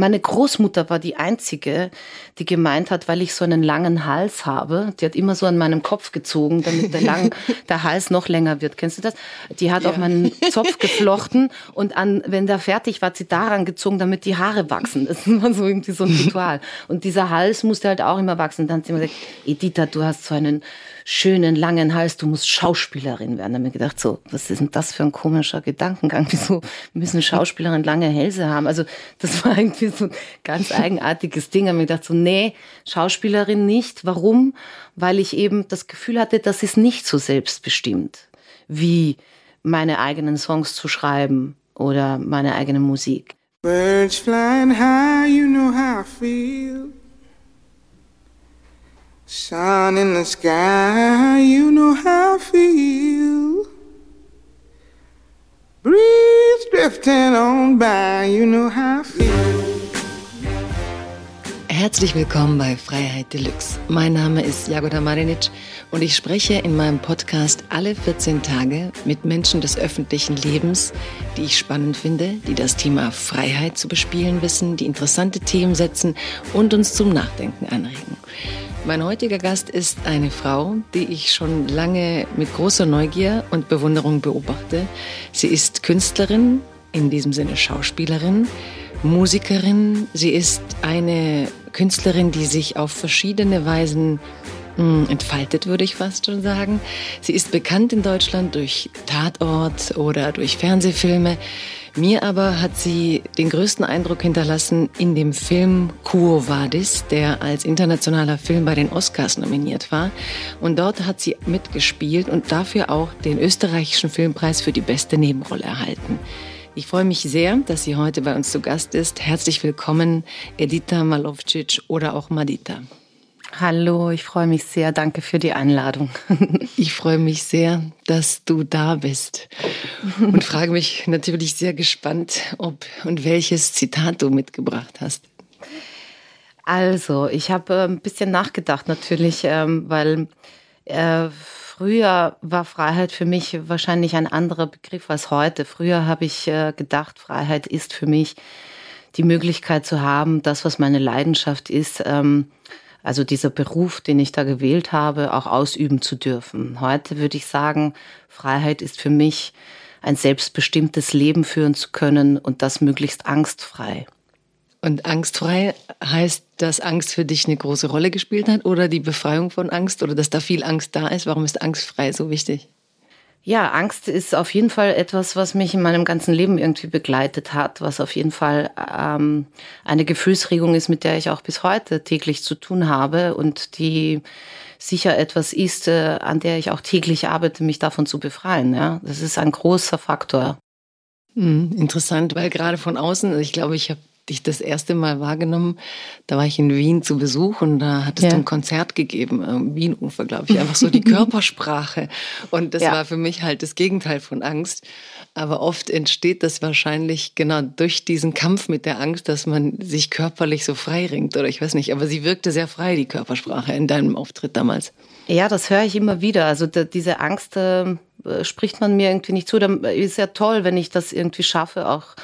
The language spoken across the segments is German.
meine Großmutter war die einzige, die gemeint hat, weil ich so einen langen Hals habe, die hat immer so an meinem Kopf gezogen, damit der, lang, der Hals noch länger wird. Kennst du das? Die hat ja. auch meinen Zopf geflochten und an, wenn der fertig war, hat sie daran gezogen, damit die Haare wachsen. Das war so irgendwie so ein Ritual. Und dieser Hals musste halt auch immer wachsen. Und dann hat sie immer gesagt, Editha, du hast so einen schönen langen Hals, du musst Schauspielerin werden. Da habe ich gedacht, so, was ist denn das für ein komischer Gedankengang? Wieso müssen Schauspielerinnen lange Hälse haben? Also das war irgendwie so ein ganz eigenartiges Ding. Da habe ich gedacht, so, nee, Schauspielerin nicht. Warum? Weil ich eben das Gefühl hatte, das ist nicht so selbstbestimmt, wie meine eigenen Songs zu schreiben oder meine eigene Musik. Birds flying high, you know how I feel. Sun in the sky, you know how I feel. Breeze drifting on by, you know how I feel. Herzlich willkommen bei Freiheit Deluxe. Mein Name ist Jagoda Marinic und ich spreche in meinem Podcast alle 14 Tage mit Menschen des öffentlichen Lebens, die ich spannend finde, die das Thema Freiheit zu bespielen wissen, die interessante Themen setzen und uns zum Nachdenken anregen. Mein heutiger Gast ist eine Frau, die ich schon lange mit großer Neugier und Bewunderung beobachte. Sie ist Künstlerin, in diesem Sinne Schauspielerin, Musikerin. Sie ist eine Künstlerin, die sich auf verschiedene Weisen hm, entfaltet, würde ich fast schon sagen. Sie ist bekannt in Deutschland durch Tatort oder durch Fernsehfilme. Mir aber hat sie den größten Eindruck hinterlassen in dem Film Quo Vadis, der als internationaler Film bei den Oscars nominiert war. Und dort hat sie mitgespielt und dafür auch den österreichischen Filmpreis für die beste Nebenrolle erhalten. Ich freue mich sehr, dass sie heute bei uns zu Gast ist. Herzlich willkommen, Edita Malovcic oder auch Madita. Hallo, ich freue mich sehr. Danke für die Einladung. Ich freue mich sehr, dass du da bist und frage mich natürlich sehr gespannt, ob und welches Zitat du mitgebracht hast. Also, ich habe äh, ein bisschen nachgedacht natürlich, ähm, weil äh, früher war Freiheit für mich wahrscheinlich ein anderer Begriff als heute. Früher habe ich äh, gedacht, Freiheit ist für mich die Möglichkeit zu haben, das, was meine Leidenschaft ist, ähm, also dieser Beruf, den ich da gewählt habe, auch ausüben zu dürfen. Heute würde ich sagen, Freiheit ist für mich ein selbstbestimmtes Leben führen zu können und das möglichst angstfrei. Und angstfrei heißt, dass Angst für dich eine große Rolle gespielt hat oder die Befreiung von Angst oder dass da viel Angst da ist? Warum ist angstfrei so wichtig? Ja, Angst ist auf jeden Fall etwas, was mich in meinem ganzen Leben irgendwie begleitet hat, was auf jeden Fall ähm, eine Gefühlsregung ist, mit der ich auch bis heute täglich zu tun habe und die sicher etwas ist, äh, an der ich auch täglich arbeite, mich davon zu befreien. Ja, das ist ein großer Faktor. Hm, interessant, weil gerade von außen, ich glaube, ich habe dich das erste Mal wahrgenommen. Da war ich in Wien zu Besuch und da hat es ja. ein Konzert gegeben, am Wienufer, glaube ich. Einfach so die Körpersprache. Und das ja. war für mich halt das Gegenteil von Angst. Aber oft entsteht das wahrscheinlich genau durch diesen Kampf mit der Angst, dass man sich körperlich so frei ringt oder ich weiß nicht. Aber sie wirkte sehr frei, die Körpersprache in deinem Auftritt damals. Ja, das höre ich immer wieder. Also diese Angst äh, spricht man mir irgendwie nicht zu. Dann ist ja toll, wenn ich das irgendwie schaffe, auch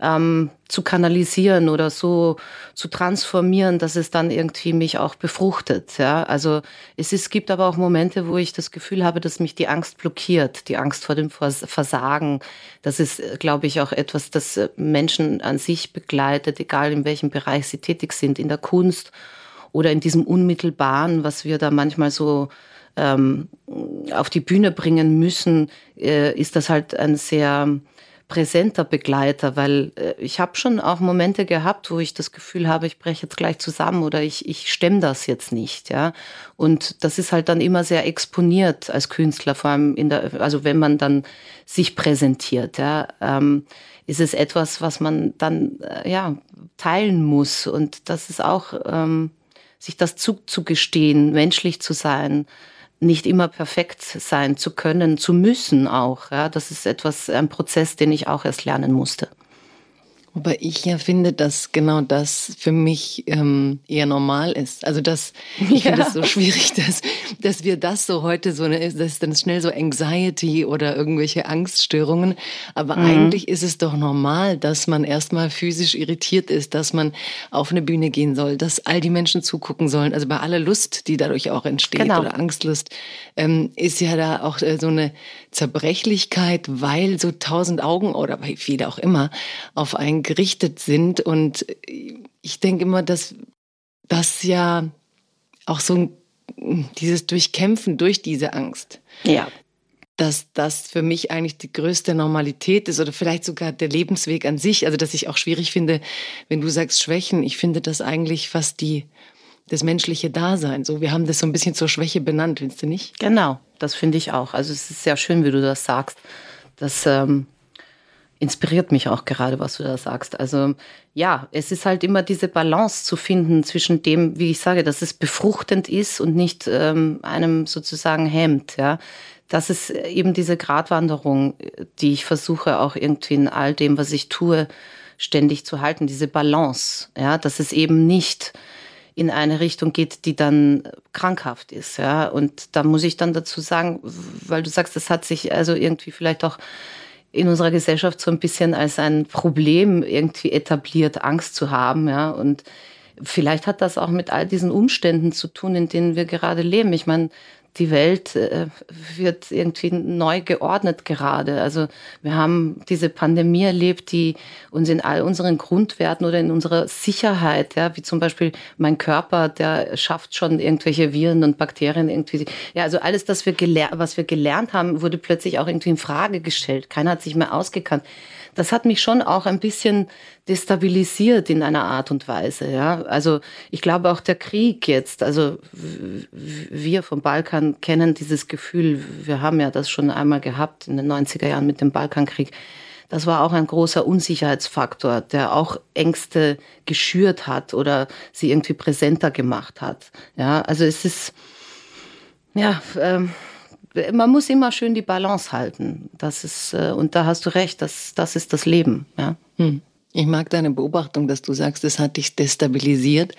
ähm, zu kanalisieren oder so zu transformieren, dass es dann irgendwie mich auch befruchtet. Ja, also es ist, gibt aber auch Momente, wo ich das Gefühl habe, dass mich die Angst blockiert, die Angst vor dem Versagen. Das ist, glaube ich, auch etwas, das Menschen an sich begleitet, egal in welchem Bereich sie tätig sind, in der Kunst oder in diesem unmittelbaren, was wir da manchmal so ähm, auf die Bühne bringen müssen, äh, ist das halt ein sehr präsenter Begleiter, weil äh, ich habe schon auch Momente gehabt, wo ich das Gefühl habe, ich breche jetzt gleich zusammen oder ich, ich stemme das jetzt nicht, ja. Und das ist halt dann immer sehr exponiert als Künstler, vor allem in der, also wenn man dann sich präsentiert, ja, ähm, ist es etwas, was man dann äh, ja teilen muss und das ist auch ähm, sich das zuzugestehen, menschlich zu sein, nicht immer perfekt sein zu können, zu müssen auch. Ja, das ist etwas, ein Prozess, den ich auch erst lernen musste. Wobei ich ja finde, dass genau das für mich ähm, eher normal ist. Also dass ich ja. finde es so schwierig, dass, dass wir das so heute so eine, das ist dann schnell so Anxiety oder irgendwelche Angststörungen. Aber mhm. eigentlich ist es doch normal, dass man erstmal physisch irritiert ist, dass man auf eine Bühne gehen soll, dass all die Menschen zugucken sollen. Also bei aller Lust, die dadurch auch entsteht genau. oder Angstlust, ähm, ist ja da auch äh, so eine Zerbrechlichkeit, weil so tausend Augen oder wie viele auch immer auf einen gerichtet sind. Und ich denke immer, dass das ja auch so dieses Durchkämpfen durch diese Angst. Ja. Dass das für mich eigentlich die größte Normalität ist oder vielleicht sogar der Lebensweg an sich. Also, dass ich auch schwierig finde, wenn du sagst Schwächen. Ich finde das eigentlich fast die, das menschliche Dasein. So, wir haben das so ein bisschen zur Schwäche benannt, findest du nicht? Genau, das finde ich auch. Also, es ist sehr schön, wie du das sagst. Das ähm, inspiriert mich auch gerade, was du da sagst. Also ja, es ist halt immer diese Balance zu finden zwischen dem, wie ich sage, dass es befruchtend ist und nicht ähm, einem sozusagen hemmt. Ja, das ist eben diese Gratwanderung, die ich versuche auch irgendwie in all dem, was ich tue, ständig zu halten. Diese Balance, ja, dass es eben nicht in eine Richtung geht, die dann krankhaft ist, ja. Und da muss ich dann dazu sagen, weil du sagst, das hat sich also irgendwie vielleicht auch in unserer Gesellschaft so ein bisschen als ein Problem irgendwie etabliert, Angst zu haben, ja. Und vielleicht hat das auch mit all diesen Umständen zu tun, in denen wir gerade leben. Ich meine, die Welt äh, wird irgendwie neu geordnet gerade. Also wir haben diese Pandemie erlebt, die uns in all unseren Grundwerten oder in unserer Sicherheit, ja, wie zum Beispiel mein Körper, der schafft schon irgendwelche Viren und Bakterien irgendwie. Ja, also alles, das wir was wir gelernt haben, wurde plötzlich auch irgendwie in Frage gestellt. Keiner hat sich mehr ausgekannt das hat mich schon auch ein bisschen destabilisiert in einer Art und Weise. Ja, also ich glaube auch der Krieg jetzt. Also wir vom Balkan kennen dieses Gefühl. Wir haben ja das schon einmal gehabt in den 90er Jahren mit dem Balkankrieg. Das war auch ein großer Unsicherheitsfaktor, der auch Ängste geschürt hat oder sie irgendwie präsenter gemacht hat. Ja, also es ist ja. Ähm, man muss immer schön die Balance halten. Das ist, äh, und da hast du recht, das, das ist das Leben. Ja. Hm. Ich mag deine Beobachtung, dass du sagst, es hat dich destabilisiert,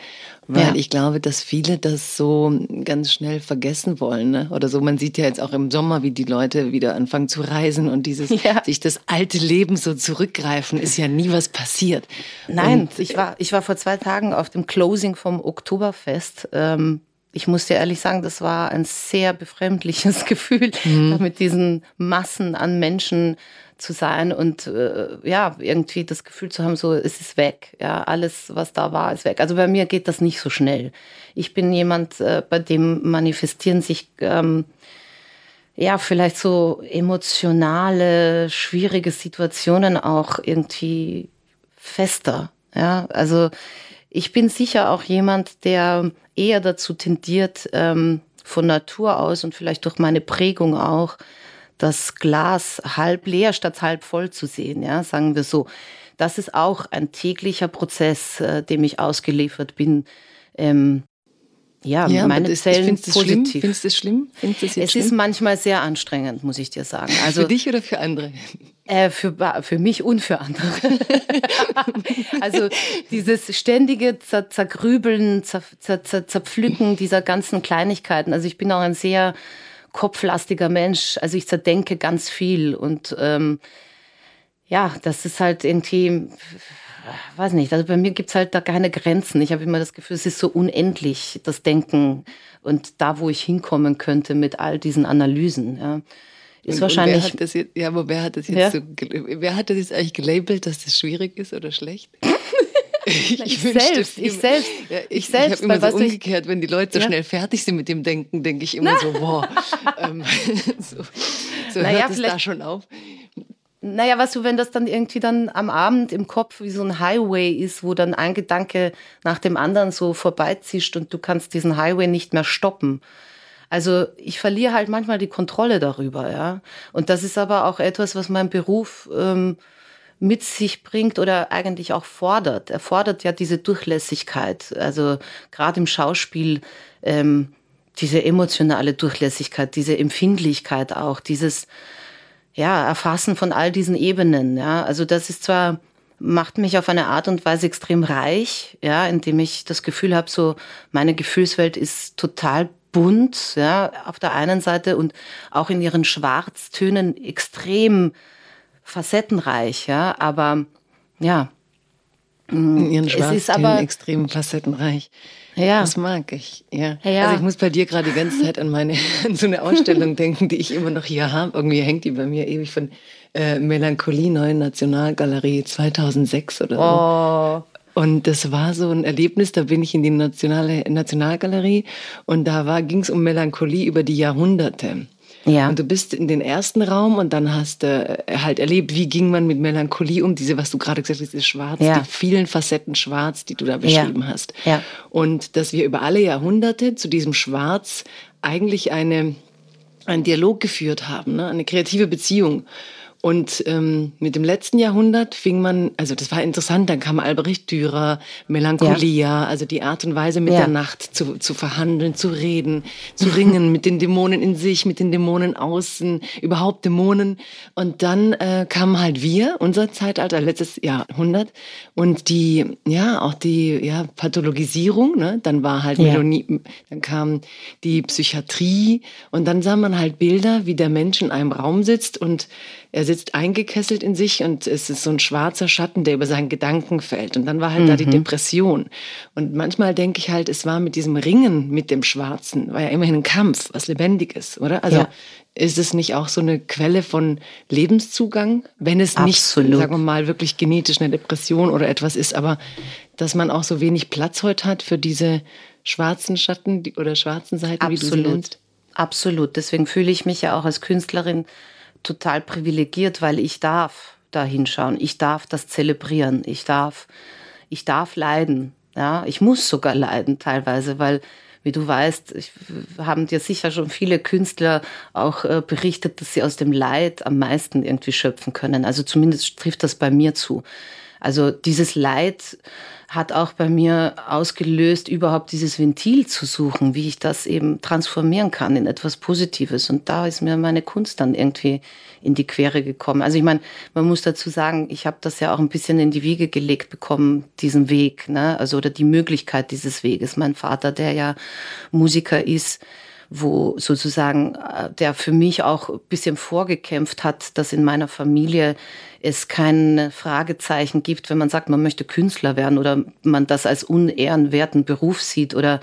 weil ja. ich glaube, dass viele das so ganz schnell vergessen wollen. Ne? Oder so, man sieht ja jetzt auch im Sommer, wie die Leute wieder anfangen zu reisen und dieses ja. sich das alte Leben so zurückgreifen, ist ja nie was passiert. Nein, und ich war, ich war vor zwei Tagen auf dem Closing vom Oktoberfest. Ähm, ich muss dir ehrlich sagen, das war ein sehr befremdliches Gefühl, mhm. mit diesen Massen an Menschen zu sein und äh, ja, irgendwie das Gefühl zu haben, so es ist weg. Ja, alles, was da war, ist weg. Also bei mir geht das nicht so schnell. Ich bin jemand, äh, bei dem manifestieren sich ähm, ja vielleicht so emotionale, schwierige Situationen auch irgendwie fester. Ja, also ich bin sicher auch jemand, der eher dazu tendiert, ähm, von Natur aus und vielleicht durch meine Prägung auch, das Glas halb leer statt halb voll zu sehen, ja, sagen wir so. Das ist auch ein täglicher Prozess, äh, dem ich ausgeliefert bin. Ähm, ja, ja, meine ist, Zellen findest positiv. Findest du es schlimm? Findest es schlimm? ist manchmal sehr anstrengend, muss ich dir sagen. Also, für dich oder für andere? Äh, für, für mich und für andere. also dieses ständige Zer Zergrübeln, Zer Zer Zerpflücken dieser ganzen Kleinigkeiten. Also ich bin auch ein sehr kopflastiger Mensch. Also ich zerdenke ganz viel und ähm, ja, das ist halt irgendwie weiß nicht, also bei mir gibt's halt da keine Grenzen. Ich habe immer das Gefühl, es ist so unendlich, das Denken und da, wo ich hinkommen könnte mit all diesen Analysen. Ja. Ist und, wahrscheinlich. Und wer hat das jetzt, ja, aber wer hat das jetzt ja? so, wer hat das jetzt eigentlich gelabelt, dass das schwierig ist oder schlecht? ich, ich, selbst, ich selbst, ja, ich, ich selbst. Ich habe immer so umgekehrt, ich, wenn die Leute so ja? schnell fertig sind mit dem Denken, denke ich immer Na. so, boah, ähm, so, so naja, hört es da schon auf. Naja, weißt du, wenn das dann irgendwie dann am Abend im Kopf wie so ein Highway ist, wo dann ein Gedanke nach dem anderen so vorbeizischt und du kannst diesen Highway nicht mehr stoppen. Also ich verliere halt manchmal die Kontrolle darüber, ja. Und das ist aber auch etwas, was mein Beruf ähm, mit sich bringt oder eigentlich auch fordert. Er fordert ja diese Durchlässigkeit. Also gerade im Schauspiel ähm, diese emotionale Durchlässigkeit, diese Empfindlichkeit auch, dieses ja, Erfassen von all diesen Ebenen. Ja, also das ist zwar macht mich auf eine Art und Weise extrem reich, ja, indem ich das Gefühl habe, so meine Gefühlswelt ist total bunt, ja, auf der einen Seite und auch in ihren Schwarztönen extrem facettenreich, ja, aber ja. In ihren Schwarztönen extrem facettenreich. Ja. Das mag ich, ja. ja. Also ich muss bei dir gerade die ganze Zeit an meine, an so eine Ausstellung denken, die ich immer noch hier habe. Irgendwie hängt die bei mir ewig von äh, Melancholie Neuen Nationalgalerie 2006 oder so. Oh. Und das war so ein Erlebnis, da bin ich in die Nationale, Nationalgalerie und da ging es um Melancholie über die Jahrhunderte. Ja. Und du bist in den ersten Raum und dann hast du äh, halt erlebt, wie ging man mit Melancholie um, diese, was du gerade gesagt hast, dieses Schwarz, ja. die vielen Facetten Schwarz, die du da beschrieben ja. hast. Ja. Und dass wir über alle Jahrhunderte zu diesem Schwarz eigentlich eine, einen Dialog geführt haben, ne? eine kreative Beziehung. Und ähm, mit dem letzten Jahrhundert fing man, also das war interessant, dann kam Albrecht Dürer, Melancholia, ja. also die Art und Weise mit ja. der Nacht zu, zu verhandeln, zu reden, zu ringen mit den Dämonen in sich, mit den Dämonen außen, überhaupt Dämonen. Und dann äh, kamen halt wir, unser Zeitalter, letztes Jahrhundert, und die, ja, auch die ja, Pathologisierung, ne? dann war halt ja. Melonie, dann kam die Psychiatrie und dann sah man halt Bilder, wie der Mensch in einem Raum sitzt und er sitzt eingekesselt in sich und es ist so ein schwarzer Schatten, der über seinen Gedanken fällt. Und dann war halt mhm. da die mhm. Depression. Und manchmal denke ich halt, es war mit diesem Ringen mit dem Schwarzen, war ja immerhin ein Kampf, was Lebendiges, oder? Also ja. ist es nicht auch so eine Quelle von Lebenszugang, wenn es nicht, sagen wir mal, wirklich genetisch eine Depression oder etwas ist, aber dass man auch so wenig Platz heute hat für diese schwarzen Schatten oder schwarzen Seiten, Absolut. wie du sie nennst? Absolut. Deswegen fühle ich mich ja auch als Künstlerin total privilegiert, weil ich darf da hinschauen. Ich darf das zelebrieren. Ich darf, ich darf leiden. Ja, ich muss sogar leiden teilweise, weil wie du weißt, ich, haben dir sicher schon viele Künstler auch äh, berichtet, dass sie aus dem Leid am meisten irgendwie schöpfen können. Also zumindest trifft das bei mir zu. Also dieses Leid hat auch bei mir ausgelöst, überhaupt dieses Ventil zu suchen, wie ich das eben transformieren kann in etwas Positives. Und da ist mir meine Kunst dann irgendwie in die Quere gekommen. Also ich meine, man muss dazu sagen, ich habe das ja auch ein bisschen in die Wiege gelegt bekommen, diesen Weg, ne? Also oder die Möglichkeit dieses Weges. Mein Vater, der ja Musiker ist, wo sozusagen äh, der für mich auch ein bisschen vorgekämpft hat, dass in meiner Familie es kein Fragezeichen gibt, wenn man sagt, man möchte Künstler werden oder man das als unehrenwerten Beruf sieht oder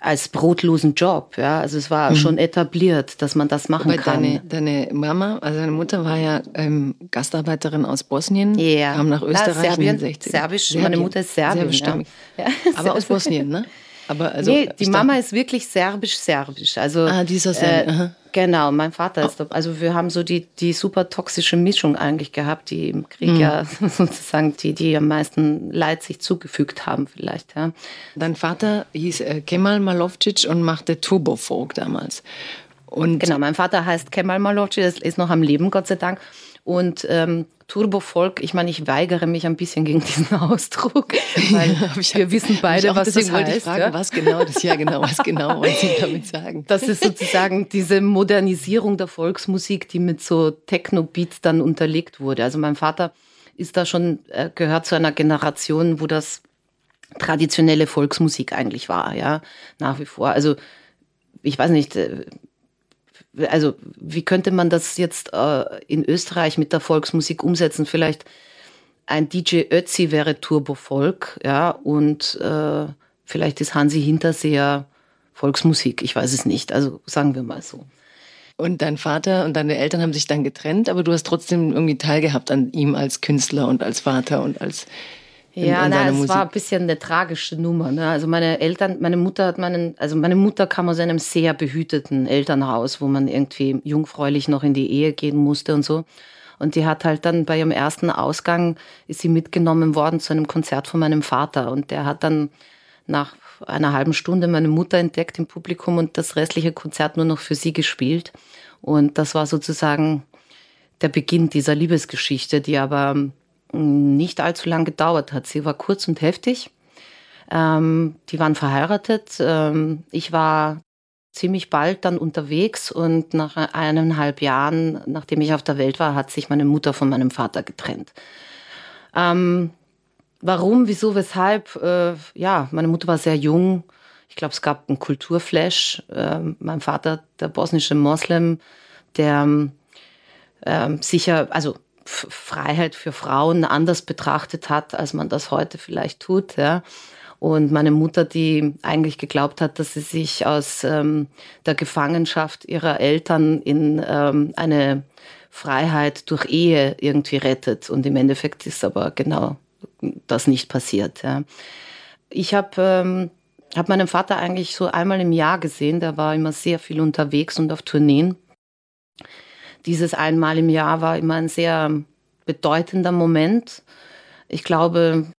als brotlosen Job. Ja, also es war mhm. schon etabliert, dass man das machen Wobei kann. Deine, deine Mama, also deine Mutter war ja ähm, Gastarbeiterin aus Bosnien, yeah. kam nach Österreich ja, Serbien, in den 60 Serbisch, Serbien. meine Mutter ist. Serbisch ja. ja. Aber aus Bosnien, ne? Aber also, nee, die Mama ist wirklich serbisch-serbisch. Also, ah, dieser Serbisch. Äh, genau, mein Vater ist, also wir haben so die, die super toxische Mischung eigentlich gehabt, die im Krieg mhm. ja sozusagen die, die am meisten Leid sich zugefügt haben vielleicht, ja. Dein Vater hieß äh, Kemal Malovcic und machte Turbofolk damals. Und genau, mein Vater heißt Kemal Malovcic, ist noch am Leben, Gott sei Dank. Und ähm, Turbovolk, ich meine, ich weigere mich ein bisschen gegen diesen Ausdruck, weil wir wissen beide, was das heißt. Ich fragen, ja? Was genau das, ja genau, was genau wollen Sie damit sagen? Das ist sozusagen diese Modernisierung der Volksmusik, die mit so Techno-Beats dann unterlegt wurde. Also mein Vater ist da schon, äh, gehört zu einer Generation, wo das traditionelle Volksmusik eigentlich war, ja, nach wie vor. Also ich weiß nicht, äh, also wie könnte man das jetzt äh, in Österreich mit der Volksmusik umsetzen? Vielleicht ein DJ Ötzi wäre Turbovolk, ja, und äh, vielleicht ist Hansi Hinterseher Volksmusik, ich weiß es nicht, also sagen wir mal so. Und dein Vater und deine Eltern haben sich dann getrennt, aber du hast trotzdem irgendwie teilgehabt an ihm als Künstler und als Vater und als ja, in, na, es war ein bisschen eine tragische Nummer. Ne? Also meine Eltern, meine Mutter hat meinen, also meine Mutter kam aus einem sehr behüteten Elternhaus, wo man irgendwie jungfräulich noch in die Ehe gehen musste und so. Und die hat halt dann bei ihrem ersten Ausgang ist sie mitgenommen worden zu einem Konzert von meinem Vater. Und der hat dann nach einer halben Stunde meine Mutter entdeckt im Publikum und das restliche Konzert nur noch für sie gespielt. Und das war sozusagen der Beginn dieser Liebesgeschichte, die aber nicht allzu lang gedauert hat. Sie war kurz und heftig. Ähm, die waren verheiratet. Ähm, ich war ziemlich bald dann unterwegs und nach eineinhalb Jahren, nachdem ich auf der Welt war, hat sich meine Mutter von meinem Vater getrennt. Ähm, warum, wieso, weshalb? Äh, ja, meine Mutter war sehr jung. Ich glaube, es gab einen Kulturflash. Äh, mein Vater, der bosnische Moslem, der äh, sicher, also Freiheit für Frauen anders betrachtet hat, als man das heute vielleicht tut. Ja. Und meine Mutter, die eigentlich geglaubt hat, dass sie sich aus ähm, der Gefangenschaft ihrer Eltern in ähm, eine Freiheit durch Ehe irgendwie rettet. Und im Endeffekt ist aber genau das nicht passiert. Ja. Ich habe ähm, hab meinen Vater eigentlich so einmal im Jahr gesehen. Der war immer sehr viel unterwegs und auf Tourneen. Dieses einmal im Jahr war immer ein sehr bedeutender Moment. Ich glaube,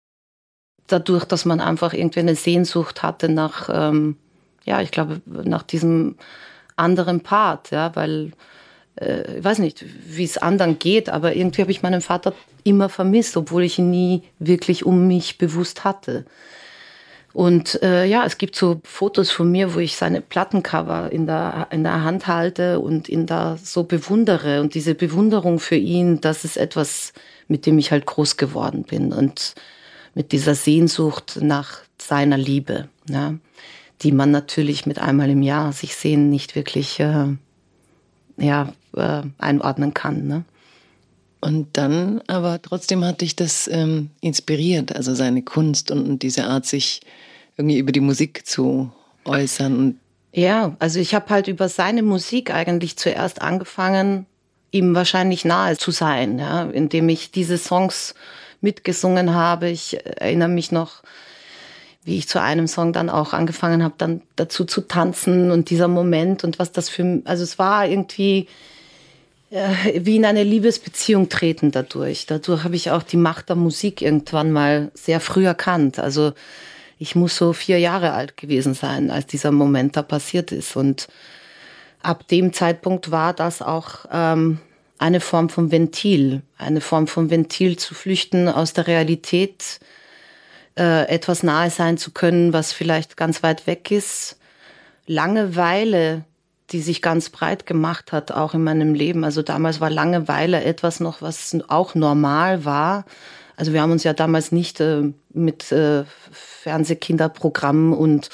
dadurch, dass man einfach irgendwie eine Sehnsucht hatte nach, ähm, ja, ich glaube, nach diesem anderen Part, ja, weil äh, ich weiß nicht, wie es anderen geht, aber irgendwie habe ich meinen Vater immer vermisst, obwohl ich ihn nie wirklich um mich bewusst hatte. Und äh, ja, es gibt so Fotos von mir, wo ich seine Plattencover in der, in der Hand halte und ihn da so bewundere. Und diese Bewunderung für ihn, das ist etwas, mit dem ich halt groß geworden bin. Und mit dieser Sehnsucht nach seiner Liebe, ja, die man natürlich mit einmal im Jahr sich sehen nicht wirklich äh, ja, äh, einordnen kann. Ne? Und dann aber trotzdem hat dich das ähm, inspiriert, also seine Kunst und, und, diese Art, sich irgendwie über die Musik zu äußern. Ja, also ich habe halt über seine Musik eigentlich zuerst angefangen, ihm wahrscheinlich nahe zu sein, ja, indem ich diese Songs mitgesungen habe. Ich erinnere mich noch, wie ich zu einem Song dann auch angefangen habe, dann dazu zu tanzen und dieser Moment und was das für, also es war irgendwie wie in eine Liebesbeziehung treten dadurch. Dadurch habe ich auch die Macht der Musik irgendwann mal sehr früh erkannt. Also ich muss so vier Jahre alt gewesen sein, als dieser Moment da passiert ist. Und ab dem Zeitpunkt war das auch ähm, eine Form von Ventil, eine Form von Ventil zu flüchten aus der Realität, äh, etwas nahe sein zu können, was vielleicht ganz weit weg ist. Langeweile, die sich ganz breit gemacht hat, auch in meinem Leben. Also damals war Langeweile etwas noch, was auch normal war. Also wir haben uns ja damals nicht äh, mit äh, Fernsehkinderprogrammen und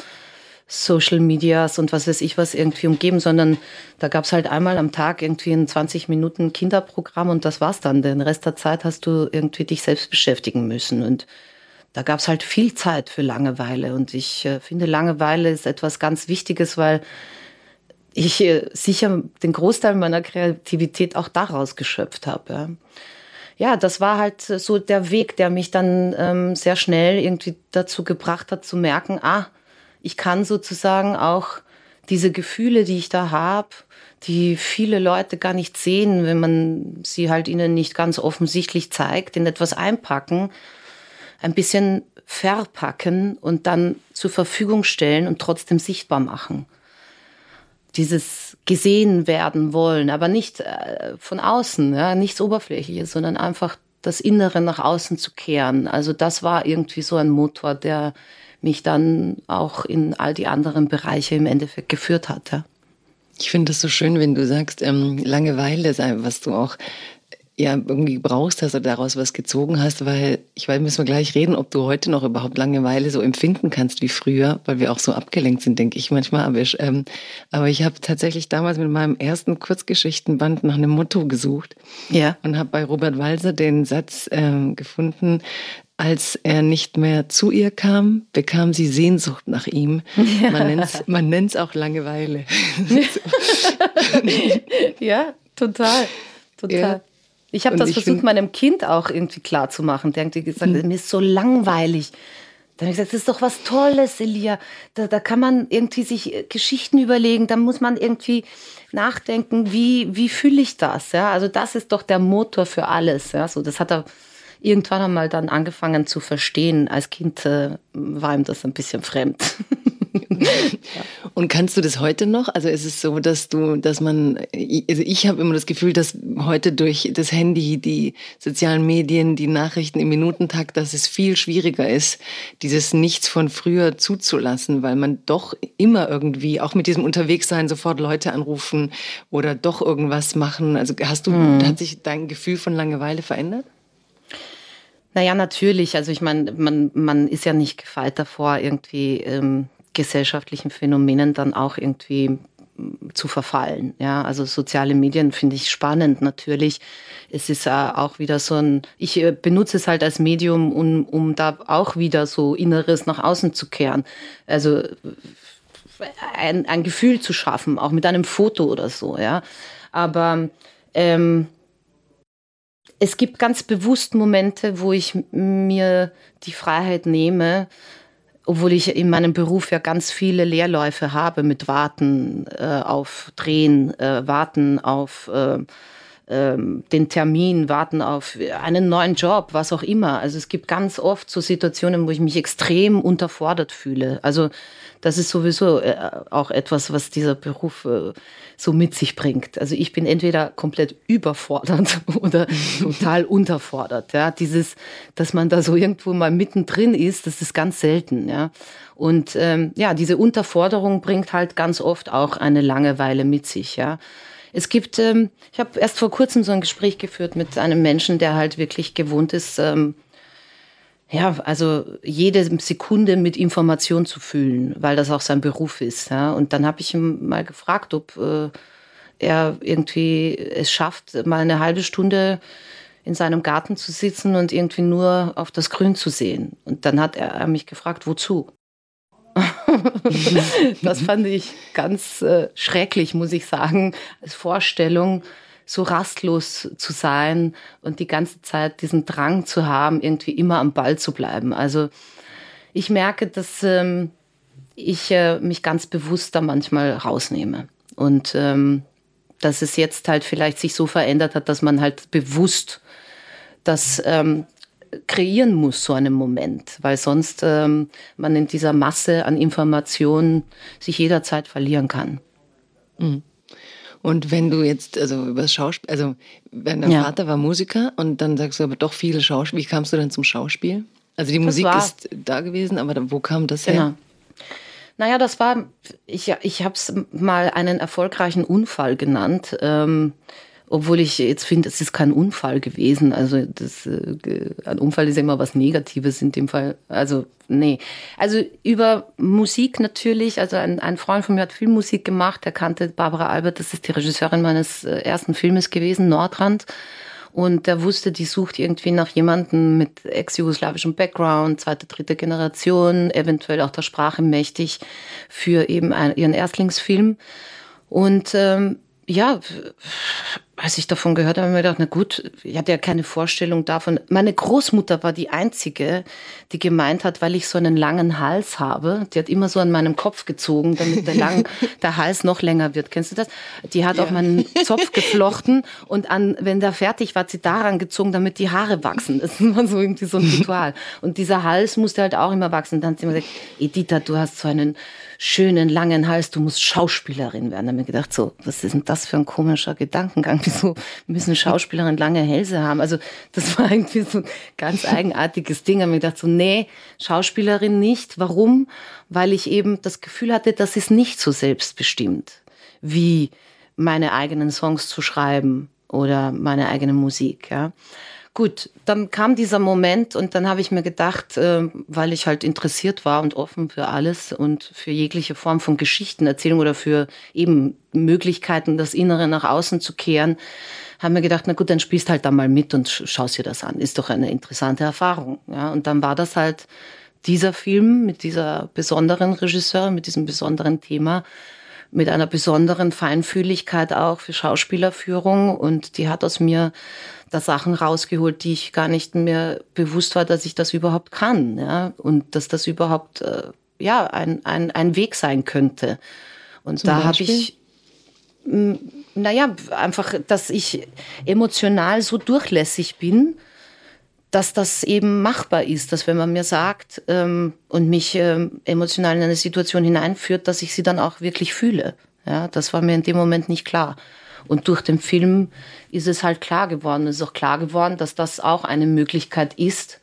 Social Medias und was weiß ich was irgendwie umgeben, sondern da gab's halt einmal am Tag irgendwie ein 20 Minuten Kinderprogramm und das war's dann. Den Rest der Zeit hast du irgendwie dich selbst beschäftigen müssen und da gab's halt viel Zeit für Langeweile und ich äh, finde Langeweile ist etwas ganz Wichtiges, weil ich äh, sicher den Großteil meiner Kreativität auch daraus geschöpft habe. Ja. das war halt so der Weg, der mich dann ähm, sehr schnell irgendwie dazu gebracht hat zu merken, ah, ich kann sozusagen auch diese Gefühle, die ich da habe, die viele Leute gar nicht sehen, wenn man sie halt ihnen nicht ganz offensichtlich zeigt, in etwas einpacken, ein bisschen verpacken und dann zur Verfügung stellen und trotzdem sichtbar machen. Dieses gesehen werden wollen, aber nicht äh, von außen, ja, nichts Oberflächliches, sondern einfach das Innere nach außen zu kehren. Also das war irgendwie so ein Motor, der mich dann auch in all die anderen Bereiche im Endeffekt geführt hat. Ich finde es so schön, wenn du sagst, ähm, Langeweile sei, was du auch ja irgendwie brauchst hast oder daraus was gezogen hast, weil ich weiß, müssen wir gleich reden, ob du heute noch überhaupt Langeweile so empfinden kannst wie früher, weil wir auch so abgelenkt sind, denke ich manchmal. Aber ich, ähm, aber ich habe tatsächlich damals mit meinem ersten Kurzgeschichtenband nach einem Motto gesucht ja. und habe bei Robert Walser den Satz ähm, gefunden, als er nicht mehr zu ihr kam, bekam sie Sehnsucht nach ihm. Ja. Man nennt es auch Langeweile. ja, total. Total. Ja. Ich habe das ich versucht, meinem Kind auch irgendwie klar zu machen. Der hat gesagt, mhm. mir ist so langweilig. Dann habe ich gesagt, das ist doch was Tolles, Elia. Da, da kann man irgendwie sich äh, Geschichten überlegen. Da muss man irgendwie nachdenken, wie, wie fühle ich das? Ja, also das ist doch der Motor für alles. Ja, so das hat er irgendwann einmal dann angefangen zu verstehen. Als Kind äh, war ihm das ein bisschen fremd. Und kannst du das heute noch? Also ist es so, dass du, dass man, also ich habe immer das Gefühl, dass heute durch das Handy, die sozialen Medien, die Nachrichten im Minutentakt, dass es viel schwieriger ist, dieses Nichts von früher zuzulassen, weil man doch immer irgendwie, auch mit diesem Unterwegssein, sofort Leute anrufen oder doch irgendwas machen. Also hast du, hm. hat sich dein Gefühl von Langeweile verändert? Naja, natürlich. Also ich meine, man, man ist ja nicht gefeit davor, irgendwie ähm, gesellschaftlichen Phänomenen dann auch irgendwie zu verfallen. Ja, also soziale Medien finde ich spannend natürlich. Es ist äh, auch wieder so ein, ich äh, benutze es halt als Medium, um, um da auch wieder so Inneres nach außen zu kehren. Also ein, ein Gefühl zu schaffen, auch mit einem Foto oder so, ja. Aber ähm, es gibt ganz bewusst Momente, wo ich mir die Freiheit nehme, obwohl ich in meinem Beruf ja ganz viele Leerläufe habe mit Warten äh, auf Drehen, äh, Warten auf äh, ähm, den Termin, warten auf einen neuen Job, was auch immer. Also es gibt ganz oft so Situationen, wo ich mich extrem unterfordert fühle. Also das ist sowieso äh, auch etwas, was dieser Beruf äh, so mit sich bringt. Also ich bin entweder komplett überfordert oder total unterfordert. Ja, dieses, dass man da so irgendwo mal mittendrin ist, das ist ganz selten. Ja, und ähm, ja, diese Unterforderung bringt halt ganz oft auch eine Langeweile mit sich. Ja. Es gibt, ähm, ich habe erst vor kurzem so ein Gespräch geführt mit einem Menschen, der halt wirklich gewohnt ist, ähm, ja, also jede Sekunde mit Information zu füllen, weil das auch sein Beruf ist. Ja. Und dann habe ich ihn mal gefragt, ob äh, er irgendwie es schafft, mal eine halbe Stunde in seinem Garten zu sitzen und irgendwie nur auf das Grün zu sehen. Und dann hat er mich gefragt, wozu? das fand ich ganz äh, schrecklich, muss ich sagen, als Vorstellung, so rastlos zu sein und die ganze Zeit diesen Drang zu haben, irgendwie immer am Ball zu bleiben. Also ich merke, dass ähm, ich äh, mich ganz bewusst da manchmal rausnehme. Und ähm, dass es jetzt halt vielleicht sich so verändert hat, dass man halt bewusst das ähm, kreieren muss, so einen Moment, weil sonst ähm, man in dieser Masse an Informationen sich jederzeit verlieren kann. Mhm. Und wenn du jetzt, also über das Schauspiel, also wenn dein ja. Vater war Musiker und dann sagst du aber doch viele Schauspiel, wie kamst du denn zum Schauspiel? Also die das Musik ist da gewesen, aber wo kam das her? Genau. Naja, das war, ich, ich habe es mal einen erfolgreichen Unfall genannt. Ähm, obwohl ich jetzt finde, es ist kein Unfall gewesen. Also das, äh, ein Unfall ist immer was Negatives in dem Fall. Also nee. Also über Musik natürlich. Also ein, ein Freund von mir hat Filmmusik gemacht. Der kannte Barbara Albert. Das ist die Regisseurin meines äh, ersten Filmes gewesen, Nordrand. Und der wusste, die sucht irgendwie nach jemandem mit ex-jugoslawischem Background, zweite, dritte Generation, eventuell auch der Sprache mächtig für eben einen, ihren Erstlingsfilm. Und ähm, ja, als ich davon gehört habe, habe ich mir gedacht, na gut, ich hatte ja keine Vorstellung davon. Meine Großmutter war die einzige, die gemeint hat, weil ich so einen langen Hals habe, die hat immer so an meinem Kopf gezogen, damit der, lang, der Hals noch länger wird. Kennst du das? Die hat ja. auf meinen Zopf geflochten und an, wenn der fertig war, hat sie daran gezogen, damit die Haare wachsen. Das ist immer so irgendwie so ein Ritual. Und dieser Hals musste halt auch immer wachsen. dann hat sie immer gesagt, Editha, du hast so einen schönen, langen Hals, du musst Schauspielerin werden. Da habe ich gedacht, so, was ist denn das für ein komischer Gedankengang? Wieso müssen Schauspielerinnen lange Hälse haben? Also das war irgendwie so ein ganz eigenartiges Ding. Da habe ich gedacht, so, nee, Schauspielerin nicht. Warum? Weil ich eben das Gefühl hatte, das ist nicht so selbstbestimmt, wie meine eigenen Songs zu schreiben oder meine eigene Musik. Ja. Gut, dann kam dieser Moment und dann habe ich mir gedacht, äh, weil ich halt interessiert war und offen für alles und für jegliche Form von Geschichtenerzählung oder für eben Möglichkeiten, das Innere nach außen zu kehren, haben mir gedacht, na gut, dann spielst halt da mal mit und schaust dir das an. Ist doch eine interessante Erfahrung. Ja, und dann war das halt dieser Film mit dieser besonderen Regisseur, mit diesem besonderen Thema, mit einer besonderen Feinfühligkeit auch für Schauspielerführung. Und die hat aus mir da Sachen rausgeholt, die ich gar nicht mehr bewusst war, dass ich das überhaupt kann, ja, und dass das überhaupt äh, ja ein, ein, ein Weg sein könnte. Und Zum da habe ich naja, einfach, dass ich emotional so durchlässig bin, dass das eben machbar ist, dass wenn man mir sagt ähm, und mich ähm, emotional in eine Situation hineinführt, dass ich sie dann auch wirklich fühle. Ja, das war mir in dem Moment nicht klar. Und durch den Film ist es halt klar geworden. Es ist auch klar geworden, dass das auch eine Möglichkeit ist,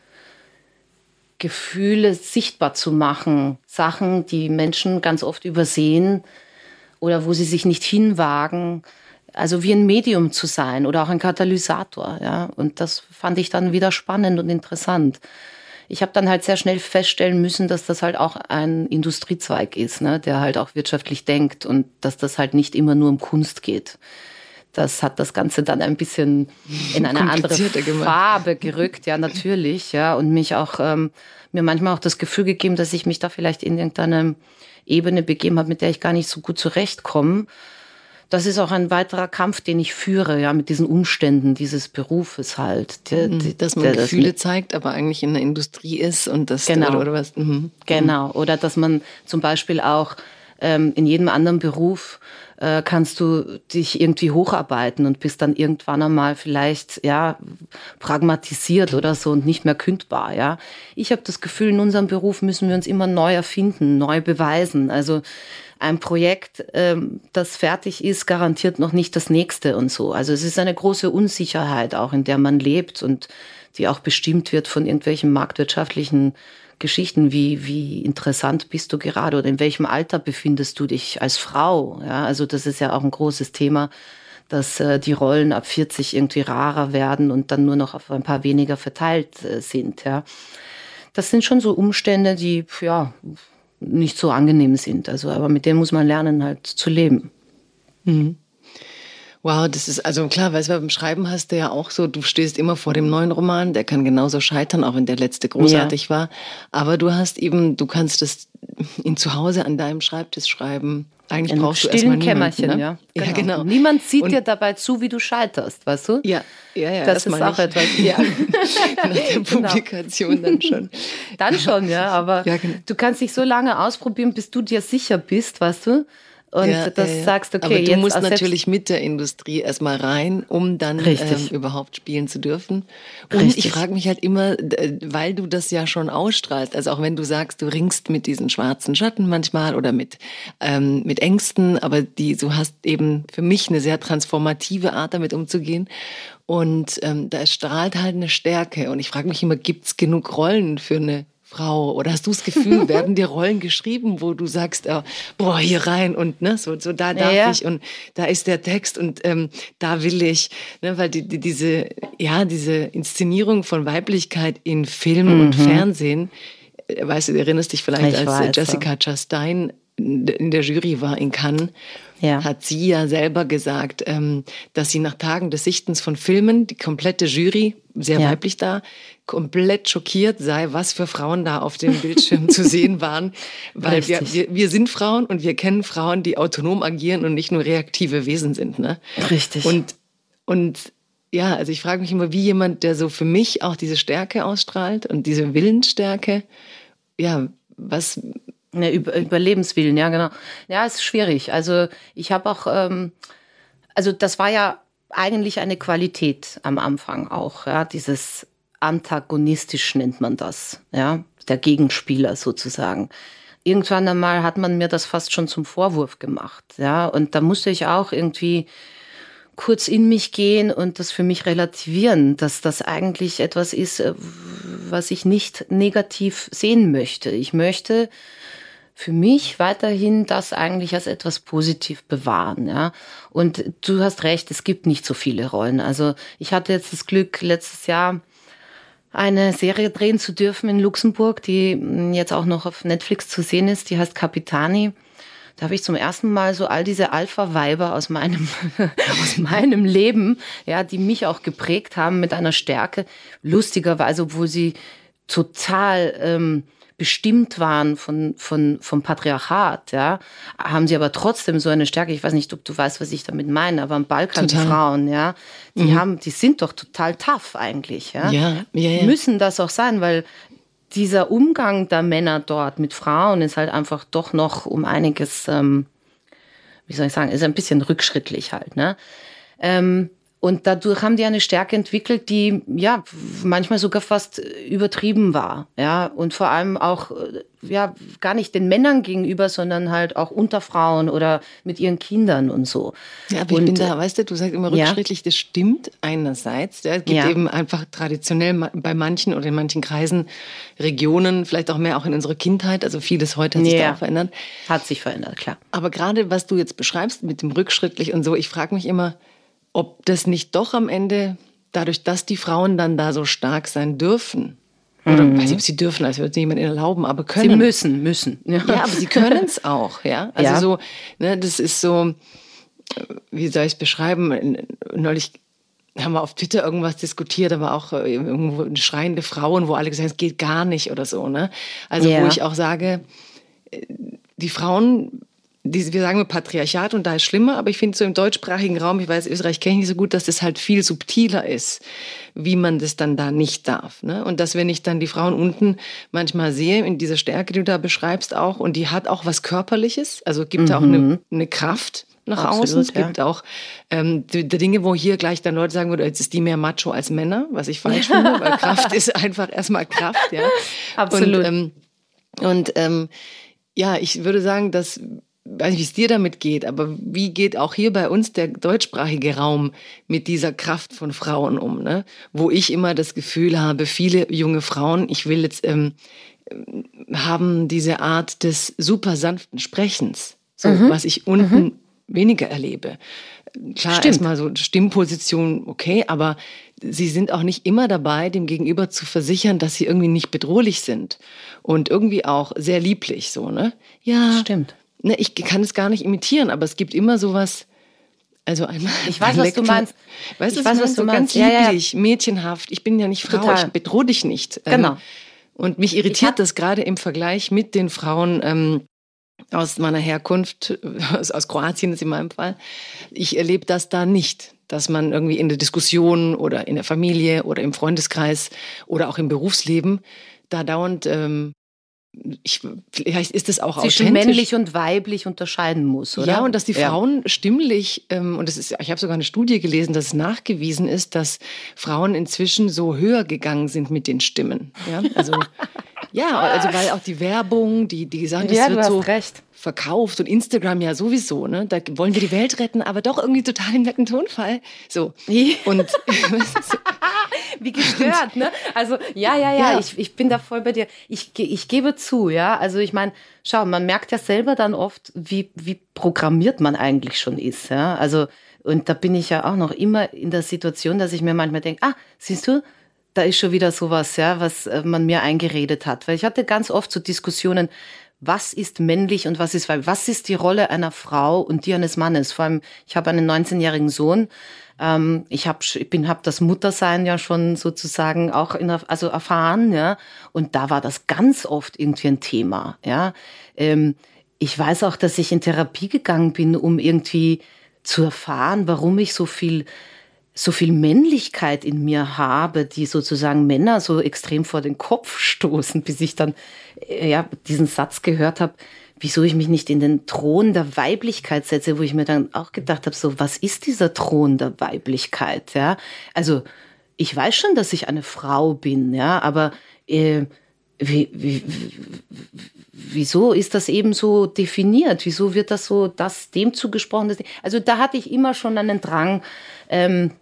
Gefühle sichtbar zu machen. Sachen, die Menschen ganz oft übersehen oder wo sie sich nicht hinwagen, also wie ein Medium zu sein oder auch ein Katalysator, ja. Und das fand ich dann wieder spannend und interessant. Ich habe dann halt sehr schnell feststellen müssen, dass das halt auch ein Industriezweig ist, ne, der halt auch wirtschaftlich denkt und dass das halt nicht immer nur um Kunst geht. Das hat das Ganze dann ein bisschen in eine andere Farbe gerückt, ja, natürlich, ja, und mich auch, ähm, mir manchmal auch das Gefühl gegeben, dass ich mich da vielleicht in irgendeine Ebene begeben habe, mit der ich gar nicht so gut zurechtkomme. Das ist auch ein weiterer Kampf, den ich führe, ja, mit diesen Umständen dieses Berufes halt. Der, mhm, dass man der, Gefühle das zeigt, aber eigentlich in der Industrie ist und das genau. oder, oder was. Mhm. Genau. Oder dass man zum Beispiel auch ähm, in jedem anderen Beruf äh, kannst du dich irgendwie hocharbeiten und bist dann irgendwann einmal vielleicht ja pragmatisiert oder so und nicht mehr kündbar. Ja, ich habe das Gefühl, in unserem Beruf müssen wir uns immer neu erfinden, neu beweisen. Also ein Projekt, ähm, das fertig ist, garantiert noch nicht das nächste und so. Also es ist eine große Unsicherheit auch, in der man lebt und die auch bestimmt wird von irgendwelchen marktwirtschaftlichen Geschichten, wie, wie interessant bist du gerade oder in welchem Alter befindest du dich als Frau? Ja, also das ist ja auch ein großes Thema, dass äh, die Rollen ab 40 irgendwie rarer werden und dann nur noch auf ein paar weniger verteilt äh, sind. Ja, das sind schon so Umstände, die ja nicht so angenehm sind. Also, aber mit denen muss man lernen, halt zu leben. Mhm. Wow, das ist also klar, weißt du, beim Schreiben hast du ja auch so, du stehst immer vor dem neuen Roman, der kann genauso scheitern, auch wenn der letzte großartig ja. war. Aber du hast eben, du kannst das ihn zu Hause an deinem Schreibtisch schreiben. Eigentlich In brauchst du Kämmerchen, niemanden, ne? ja. Genau. Ja, genau. Niemand sieht und, dir dabei zu, wie du scheiterst, weißt du? Ja, ja, ja. Das ist auch etwas. Ja. Nach der genau. Publikation genau. dann schon. Dann schon, ja. Aber ja, genau. du kannst dich so lange ausprobieren, bis du dir sicher bist, weißt du? Und ja, das ja, ja. sagst, okay, Aber du jetzt musst natürlich mit der Industrie erstmal rein, um dann ähm, überhaupt spielen zu dürfen. Und Richtig. ich frage mich halt immer, weil du das ja schon ausstrahlst, also auch wenn du sagst, du ringst mit diesen schwarzen Schatten manchmal oder mit, ähm, mit Ängsten, aber die, du hast eben für mich eine sehr transformative Art, damit umzugehen. Und ähm, da strahlt halt eine Stärke. Und ich frage mich immer, gibt's genug Rollen für eine Frau? Oder hast du das Gefühl, werden dir Rollen geschrieben, wo du sagst, äh, boah, hier rein und ne, so, so da darf ja. ich und da ist der Text und ähm, da will ich, ne, weil die, die, diese, ja, diese Inszenierung von Weiblichkeit in Film mhm. und Fernsehen, äh, weißt du, du erinnerst dich vielleicht, ich als weiß, Jessica Chastain in der Jury war in Cannes, ja. hat sie ja selber gesagt, ähm, dass sie nach Tagen des Sichtens von Filmen, die komplette Jury, sehr ja. weiblich da, komplett schockiert sei, was für Frauen da auf dem Bildschirm zu sehen waren. Weil wir, wir, wir sind Frauen und wir kennen Frauen, die autonom agieren und nicht nur reaktive Wesen sind. Ne? Richtig. Und, und ja, also ich frage mich immer, wie jemand, der so für mich auch diese Stärke ausstrahlt und diese Willensstärke, ja, was. Ja, Über Überlebenswillen, ja, genau. Ja, es ist schwierig. Also ich habe auch, ähm, also das war ja eigentlich eine Qualität am Anfang auch, ja, dieses antagonistisch nennt man das, ja, der Gegenspieler sozusagen. Irgendwann einmal hat man mir das fast schon zum Vorwurf gemacht, ja, und da musste ich auch irgendwie kurz in mich gehen und das für mich relativieren, dass das eigentlich etwas ist, äh, was ich nicht negativ sehen möchte. Ich möchte für mich weiterhin das eigentlich als etwas positiv bewahren, ja. Und du hast recht, es gibt nicht so viele Rollen. Also ich hatte jetzt das Glück, letztes Jahr eine Serie drehen zu dürfen in Luxemburg, die mm, jetzt auch noch auf Netflix zu sehen ist. Die heißt Capitani. Da habe ich zum ersten Mal so all diese Alpha-Weiber aus meinem, aus meinem Leben, ja, die mich auch geprägt haben mit einer Stärke. Lustigerweise, obwohl sie total ähm, bestimmt waren von, von, vom Patriarchat, ja, haben sie aber trotzdem so eine Stärke. Ich weiß nicht, ob du weißt, was ich damit meine, aber am Balkan total. die Frauen, ja, die mhm. haben, die sind doch total tough eigentlich, ja. Ja, ja, ja. Müssen das auch sein, weil dieser Umgang der Männer dort mit Frauen ist halt einfach doch noch um einiges, ähm, wie soll ich sagen, ist ein bisschen rückschrittlich halt, ne? Ähm, Und dadurch haben die eine Stärke entwickelt, die ja manchmal sogar fast übertrieben war. Ja, und vor allem auch ja gar nicht den Männern gegenüber, sondern halt auch unter Frauen oder mit ihren Kindern und so. Ja, aber und, ich bin da, weißt du, du sagst immer rückschrittlich, ja. das stimmt einerseits. Ja, es gibt ja. eben einfach traditionell bei manchen oder in manchen Kreisen, Regionen, vielleicht auch mehr auch in unserer Kindheit, also vieles heute hat sich ja. da auch verändert. Hat sich verändert, klar. Aber gerade was du jetzt beschreibst mit dem rückschrittlich und so, ich frage mich immer, ob das nicht doch am Ende, dadurch, dass die Frauen dann da so stark sein dürfen, oder mhm. weiß nicht, ob sie dürfen, als würde niemand erlauben, aber können. Sie müssen, müssen. Ja, ja aber sie können es auch, ja. Also ja. so, ne, das ist so, wie soll ich es beschreiben? Neulich haben wir auf Twitter irgendwas diskutiert, aber auch äh, irgendwo schreiende Frauen, wo alle gesagt haben, es geht gar nicht oder so, ne? Also ja. wo ich auch sage, äh, die Frauen diese, wir sagen Patriarchat und da ist schlimmer, aber ich finde so im deutschsprachigen Raum, ich weiß, Österreich kenne ich nicht so gut, dass das halt viel subtiler ist, wie man das dann da nicht darf. Ne? Und dass wenn ich dann die Frauen unten manchmal sehe, in dieser Stärke, die du da beschreibst auch, und die hat auch was Körperliches, also gibt mhm. auch eine, mhm. eine Kraft nach Absolut, außen. Es gibt ja. auch ähm, die, die, Dinge, wo hier gleich dann Leute sagen würden, jetzt ist die mehr Macho als Männer, was ich falsch finde, weil Kraft ist einfach erstmal Kraft. Ja? Absolut. Und, ähm, und ähm, ja, ich würde sagen, dass weiß nicht, wie es dir damit geht, aber wie geht auch hier bei uns der deutschsprachige Raum mit dieser Kraft von Frauen um? Ne? Wo ich immer das Gefühl habe, viele junge Frauen, ich will jetzt, ähm, haben diese Art des super sanften Sprechens, so mhm. was ich unten mhm. weniger erlebe. Klar, erstmal so Stimmposition, okay, aber sie sind auch nicht immer dabei, dem Gegenüber zu versichern, dass sie irgendwie nicht bedrohlich sind und irgendwie auch sehr lieblich, so, ne? Ja. Stimmt ne, ich kann es gar nicht imitieren, aber es gibt immer sowas. Also einmal. Ich weiß, was du meinst. Weißt ich weiß, was du so meinst. Ganz lieblich, ja, ja. mädchenhaft. Ich bin ja nicht Frau, Total. ich bedrohe dich nicht. Ähm, genau. Und mich irritiert das gerade im Vergleich mit den Frauen ähm, aus meiner Herkunft, aus Kroatien ist in meinem Fall. Ich erlebe das da nicht, dass man irgendwie in der Diskussion oder in der Familie oder im Freundeskreis oder auch im Berufsleben da dauernd ähm, ich, vielleicht ist es auch Zwischen männlich und weiblich unterscheiden muss, oder? Ja, und dass die Frauen ja. stimmlich, ähm, und das ist, ich habe sogar eine Studie gelesen, dass es nachgewiesen ist, dass Frauen inzwischen so höher gegangen sind mit den Stimmen. Ja, also, ja, also weil auch die Werbung, die, die sagen, das ja, wird so recht. Verkauft und Instagram ja sowieso, ne? Da wollen wir die Welt retten, aber doch irgendwie total im netten Tonfall. So. Und wie gestört, ne? Also, ja, ja, ja, ja, Ich, ich bin da voll bei dir. Ich, ich gebe zu, ja. Also, ich meine, schau, man merkt ja selber dann oft, wie, wie programmiert man eigentlich schon ist, ja. Also, und da bin ich ja auch noch immer in der Situation, dass ich mir manchmal denke, ah, siehst du, da ist schon wieder sowas, ja, was äh, man mir eingeredet hat. Weil ich hatte ganz oft so Diskussionen, was ist männlich und was ist weiblich? Was ist die Rolle einer Frau und die eines Mannes? Vor allem, ich habe einen 19-jährigen Sohn ähm, ich habe ich bin habe das Muttersein ja schon sozusagen auch in also erfahren, ja, und da war das ganz oft irgendwie ein Thema, ja. Ähm, ich weiß auch, dass ich in Therapie gegangen bin, um irgendwie zu erfahren, warum ich so viel so viel Männlichkeit in mir habe, die sozusagen Männer so extrem vor den Kopf stoßen, bis ich dann äh, ja diesen Satz gehört habe, wieso ich mich nicht in den Thron der Weiblichkeit setze, wo ich mir dann auch gedacht habe, so, was ist dieser Thron der Weiblichkeit, ja? Also, ich weiß schon, dass ich eine Frau bin, ja, aber äh, wie, wie, wieso ist das eben so definiert? Wieso wird das so, das dem zugesprochen? Also da hatte ich immer schon einen Drang, ähm,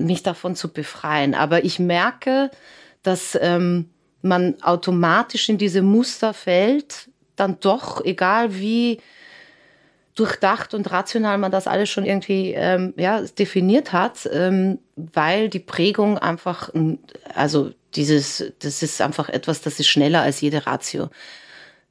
mich davon zu befreien. Aber ich merke, dass ähm, man automatisch in diese Muster fällt, dann doch, egal wie durchdacht und rational man das alles schon irgendwie ähm, ja, definiert hat, ähm, weil die Prägung einfach, also dieses, das ist einfach etwas, das ist schneller als jede Ratio.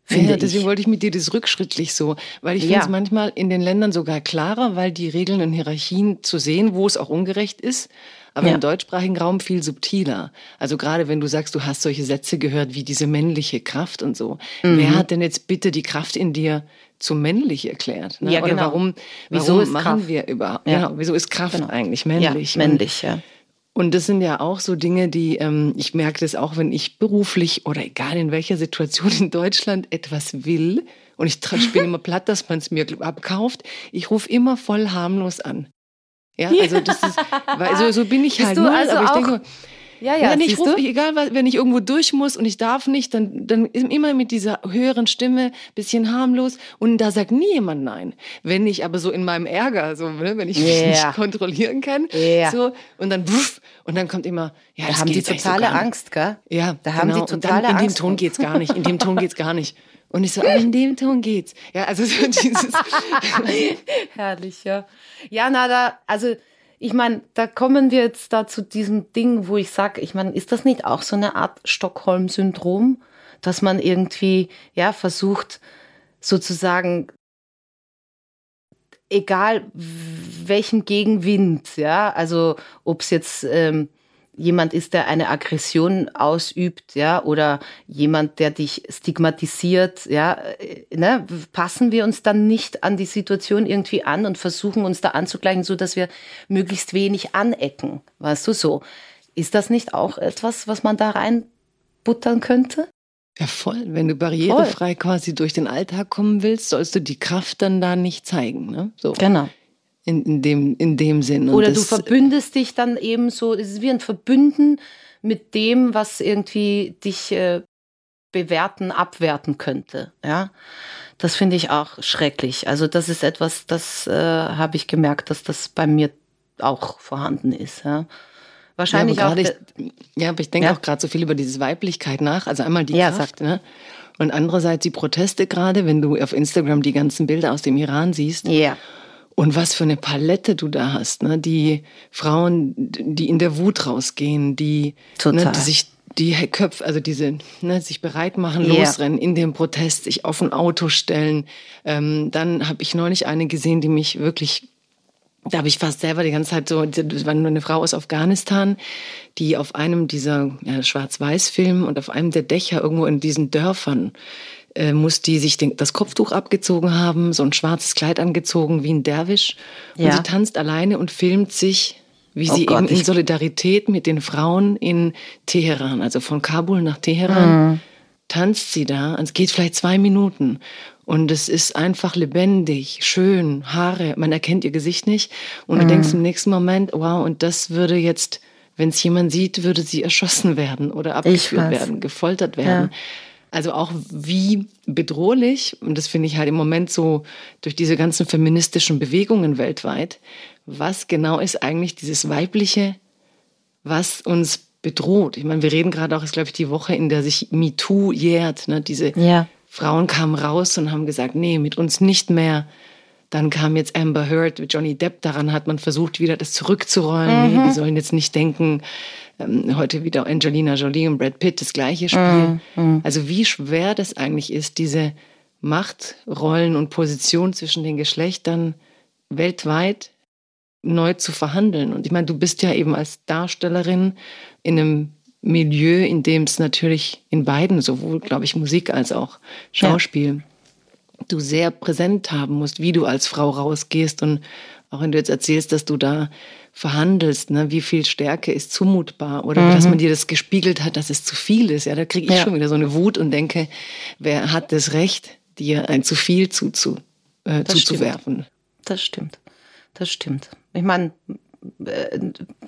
Finde ja, deswegen ich. wollte ich mit dir das rückschrittlich so, weil ich finde es manchmal in den Ländern sogar klarer, weil die Regeln und Hierarchien zu sehen, wo es auch ungerecht ist, aber ja. im deutschsprachigen Raum viel subtiler. Also gerade wenn du sagst, du hast solche Sätze gehört wie diese männliche Kraft und so. Mhm. Wer hat denn jetzt bitte die Kraft in dir zu männlich erklärt? Ne? Ja, Oder genau. warum, wieso warum machen Kraft? wir überhaupt? Ja. Genau, wieso ist Kraft genau. eigentlich männlich? Ja, männlich, ja. Und das sind ja auch so Dinge, die ähm, ich merke das auch, wenn ich beruflich oder egal in welcher Situation in Deutschland etwas will und ich bin immer platt, dass man es mir abkauft. Ich rufe immer voll harmlos an. Ja, also das ist, weil so, so bin ich Bist halt du null, also aber ich denke, Ja, ja, nee, ich ruf, egal, was- wenn ich irgendwo durch muss und ich darf nicht, dann, dann immer mit dieser höheren Stimme, bisschen harmlos und da sagt nie jemand nein. Wenn ich aber so in meinem Ärger, so, ne, wenn ich mich Ja. nicht kontrollieren kann, Ja. so, und dann, wuff, und dann kommt immer, ja, Da haben die totale so. Angst, gell? Ja, Da haben genau. die totale dann, in Angst. dem Ton geht's gar nicht, in dem Ton geht's gar nicht. Und ich so, aber in dem Ton geht's. Ja, also so dieses, Herrlich, ja. Ja, na, da, also ich meine, da kommen wir jetzt da zu diesem Ding, wo ich sage, ich meine, ist das nicht auch so eine Art Stockholm-Syndrom, dass man irgendwie, ja, versucht, sozusagen, egal welchen Gegenwind, ja, also ob es jetzt ähm, jemand ist, der eine Aggression ausübt, ja, oder jemand, der dich stigmatisiert, ja, äh, ne, passen wir uns dann nicht an die Situation irgendwie an und versuchen uns da anzugleichen, so dass wir möglichst wenig anecken, weißt du so. Ist das nicht auch etwas, was man da reinbuttern könnte? Ja, voll. Wenn du barrierefrei quasi durch den Alltag kommen willst, sollst du die Kraft dann da nicht zeigen. Ne? So. Genau. In, in, dem, in dem Sinn. Und Oder du verbündest dich dann eben so, es ist wie ein Verbünden mit dem, was irgendwie dich äh, bewerten, abwerten könnte. Ja, das finde ich auch schrecklich. Also das ist etwas, das äh, habe ich gemerkt, dass das bei mir auch vorhanden ist. Ja. Wahrscheinlich ja, auch. ich, ja, aber ich denke Ja. auch gerade so viel über diese Weiblichkeit nach. Also einmal die Ja, Kraft, ne? Und andererseits die Proteste gerade, wenn du auf Instagram die ganzen Bilder aus dem Iran siehst. ja, Und was für eine Palette du da hast, ne? Die Frauen, die in der Wut rausgehen, die, Total. Ne, die sich die Köpfe, also diese, ne, sich bereit machen, Ja. losrennen in dem Protest, sich auf ein Auto stellen. Ähm, dann habe ich neulich eine gesehen, die mich wirklich da habe ich fast selber die ganze Zeit so, das war nur eine Frau aus Afghanistan, die auf einem dieser ja, Schwarz-Weiß-Filme und auf einem der Dächer irgendwo in diesen Dörfern äh, muss die sich den, das Kopftuch abgezogen haben, so ein schwarzes Kleid angezogen wie ein Derwisch. Und Ja. sie tanzt alleine und filmt sich, wie Oh sie Gott, eben in Solidarität mit den Frauen in Teheran, also von Kabul nach Teheran, Mhm. tanzt sie da. Und es geht vielleicht zwei Minuten. Und es ist einfach lebendig, schön, Haare, man erkennt ihr Gesicht nicht. Und Mhm. du denkst im nächsten Moment, wow, und das würde jetzt, wenn es jemand sieht, würde sie erschossen werden oder abgeführt werden, gefoltert werden. Ja. Also auch wie bedrohlich, und das finde ich halt im Moment so durch diese ganzen feministischen Bewegungen weltweit, was genau ist eigentlich dieses Weibliche, was uns bedroht. Ich meine, wir reden gerade auch, ist glaube ich die Woche, in der sich MeToo jährt. Ne? Diese Ja. Frauen kamen raus und haben gesagt, nee, mit uns nicht mehr. Dann kam jetzt Amber Heard, Johnny Depp, daran hat man versucht, wieder das zurückzurollen. Nee, die sollen jetzt nicht denken, ähm, heute wieder Angelina Jolie und Brad Pitt das gleiche Spiel. Also wie schwer das eigentlich ist, diese Machtrollen und Positionen zwischen den Geschlechtern weltweit neu zu verhandeln. Und ich meine, du bist ja eben als Darstellerin in einem Milieu, in dem es natürlich in beiden, sowohl, glaube ich, Musik als auch Schauspiel, du sehr präsent haben musst, wie du als Frau rausgehst. Und auch wenn du jetzt erzählst, dass du da verhandelst, ne, wie viel Stärke ist zumutbar oder dass man dir das gespiegelt hat, dass es zu viel ist. Ja, da kriege ich Ja. schon wieder so eine Wut und denke, wer hat das Recht, dir ein zu viel zuzu, äh, Das zuzuwerfen? Das stimmt. Das stimmt. Ich meine,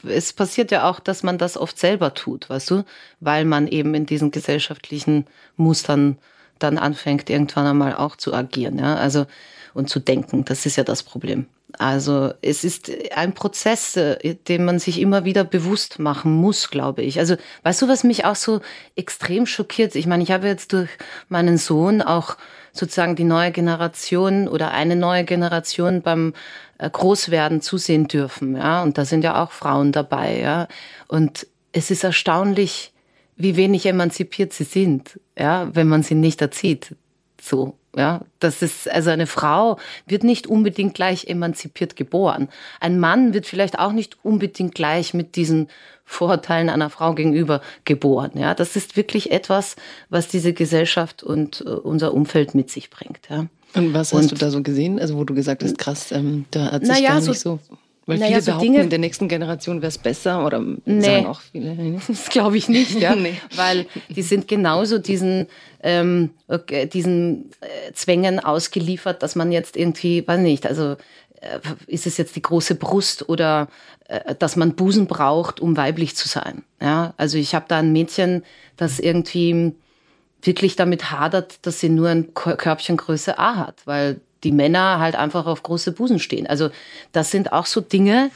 es passiert ja auch, dass man das oft selber tut, weißt du, weil man eben in diesen gesellschaftlichen Mustern dann anfängt, irgendwann einmal auch zu agieren, ja, also und zu denken. Das ist ja das Problem. Also es ist ein Prozess, äh, den man sich immer wieder bewusst machen muss, glaube ich. Also weißt du, was mich auch so extrem schockiert? Ich meine, ich habe jetzt durch meinen Sohn auch sozusagen die neue Generation oder eine neue Generation beim äh, Großwerden zusehen dürfen, ja. Und da sind ja auch Frauen dabei, ja. Und es ist erstaunlich, wie wenig emanzipiert sie sind, ja, wenn man sie nicht erzieht. So, ja. Das ist, also eine Frau wird nicht unbedingt gleich emanzipiert geboren. Ein Mann wird vielleicht auch nicht unbedingt gleich mit diesen Vorurteilen einer Frau gegenüber geboren, ja. Das ist wirklich etwas, was diese Gesellschaft und äh, unser Umfeld mit sich bringt, ja. Und was hast Und- du da so gesehen? Also wo du gesagt hast, krass, ähm, da hat sich Naja, gar so- nicht so. Weil naja, viele so behaupten, Dinge- in der nächsten Generation wäre es besser oder Nee. sagen auch viele. Das glaube ich nicht, ja. Nee. Weil die sind genauso diesen, ähm, okay, diesen äh, Zwängen ausgeliefert, dass man jetzt irgendwie, weiß nicht, also äh, ist es jetzt die große Brust oder äh, dass man Busen braucht, um weiblich zu sein. Ja, also ich habe da ein Mädchen, das irgendwie wirklich damit hadert, dass sie nur ein Körbchen Größe A hat, weil die Männer halt einfach auf große Busen stehen. Also das sind auch so Dinge,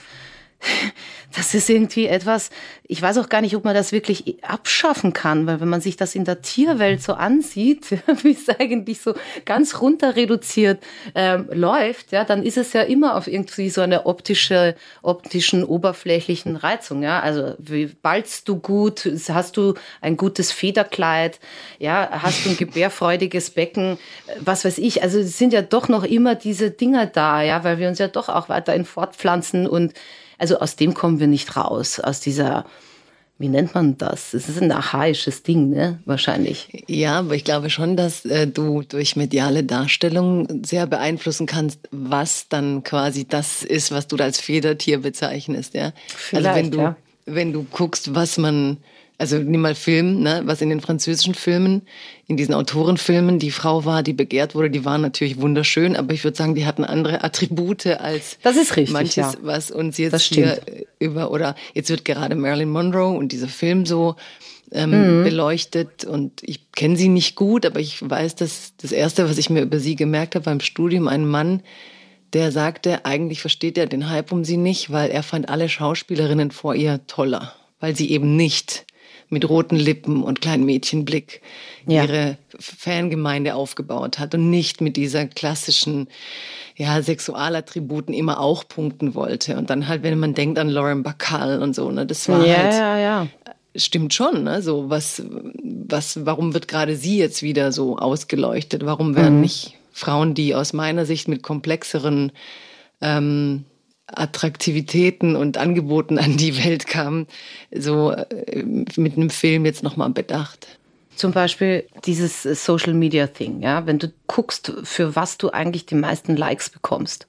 das ist irgendwie etwas, ich weiß auch gar nicht, ob man das wirklich abschaffen kann, weil wenn man sich das in der Tierwelt so ansieht, wie es eigentlich so ganz runter reduziert ähm, läuft, ja, dann ist es ja immer auf irgendwie so eine optische, optischen, oberflächlichen Reizung, ja. Also wie ballst du gut, hast du ein gutes Federkleid, ja, hast du ein gebärfreudiges Becken, was weiß ich. Also es sind ja doch noch immer diese Dinge da, ja, weil wir uns ja doch auch weiterhin fortpflanzen und also aus dem kommen wir nicht raus, aus dieser, wie nennt man das? Es ist ein archaisches Ding, ne? Wahrscheinlich. Ja, aber ich glaube schon, dass äh, du durch mediale Darstellung sehr beeinflussen kannst, was dann quasi das ist, was du da als Federtier bezeichnest, ja. Vielleicht, also wenn du, ja. wenn du guckst, was man also nimm mal Film, ne, was in den französischen Filmen, in diesen Autorenfilmen die Frau war, die begehrt wurde, die waren natürlich wunderschön, aber ich würde sagen, die hatten andere Attribute als das ist richtig, manches, ja. was uns jetzt hier über oder jetzt wird gerade Marilyn Monroe und dieser Film so ähm, mhm. beleuchtet und ich kenne sie nicht gut, aber ich weiß, dass das erste, was ich mir über sie gemerkt habe beim Studium, ein Mann, der sagte, eigentlich versteht er den Hype um sie nicht, weil er fand alle Schauspielerinnen vor ihr toller, weil sie eben nicht mit roten Lippen und kleinen Mädchenblick ja. ihre Fangemeinde aufgebaut hat und nicht mit dieser klassischen ja, Sexualattributen immer auch punkten wollte. Und dann halt, wenn man denkt an Lauren Bacall und so, ne, das war ja, halt. Ja, ja. Stimmt schon, ne? So, was, was, warum wird gerade sie jetzt wieder so ausgeleuchtet? Warum werden mhm. nicht Frauen, die aus meiner Sicht mit komplexeren ähm, Attraktivitäten und Angeboten an die Welt kamen, so äh, mit einem Film jetzt nochmal bedacht. Zum Beispiel dieses Social Media Thing, ja, wenn du guckst, für was du eigentlich die meisten Likes bekommst,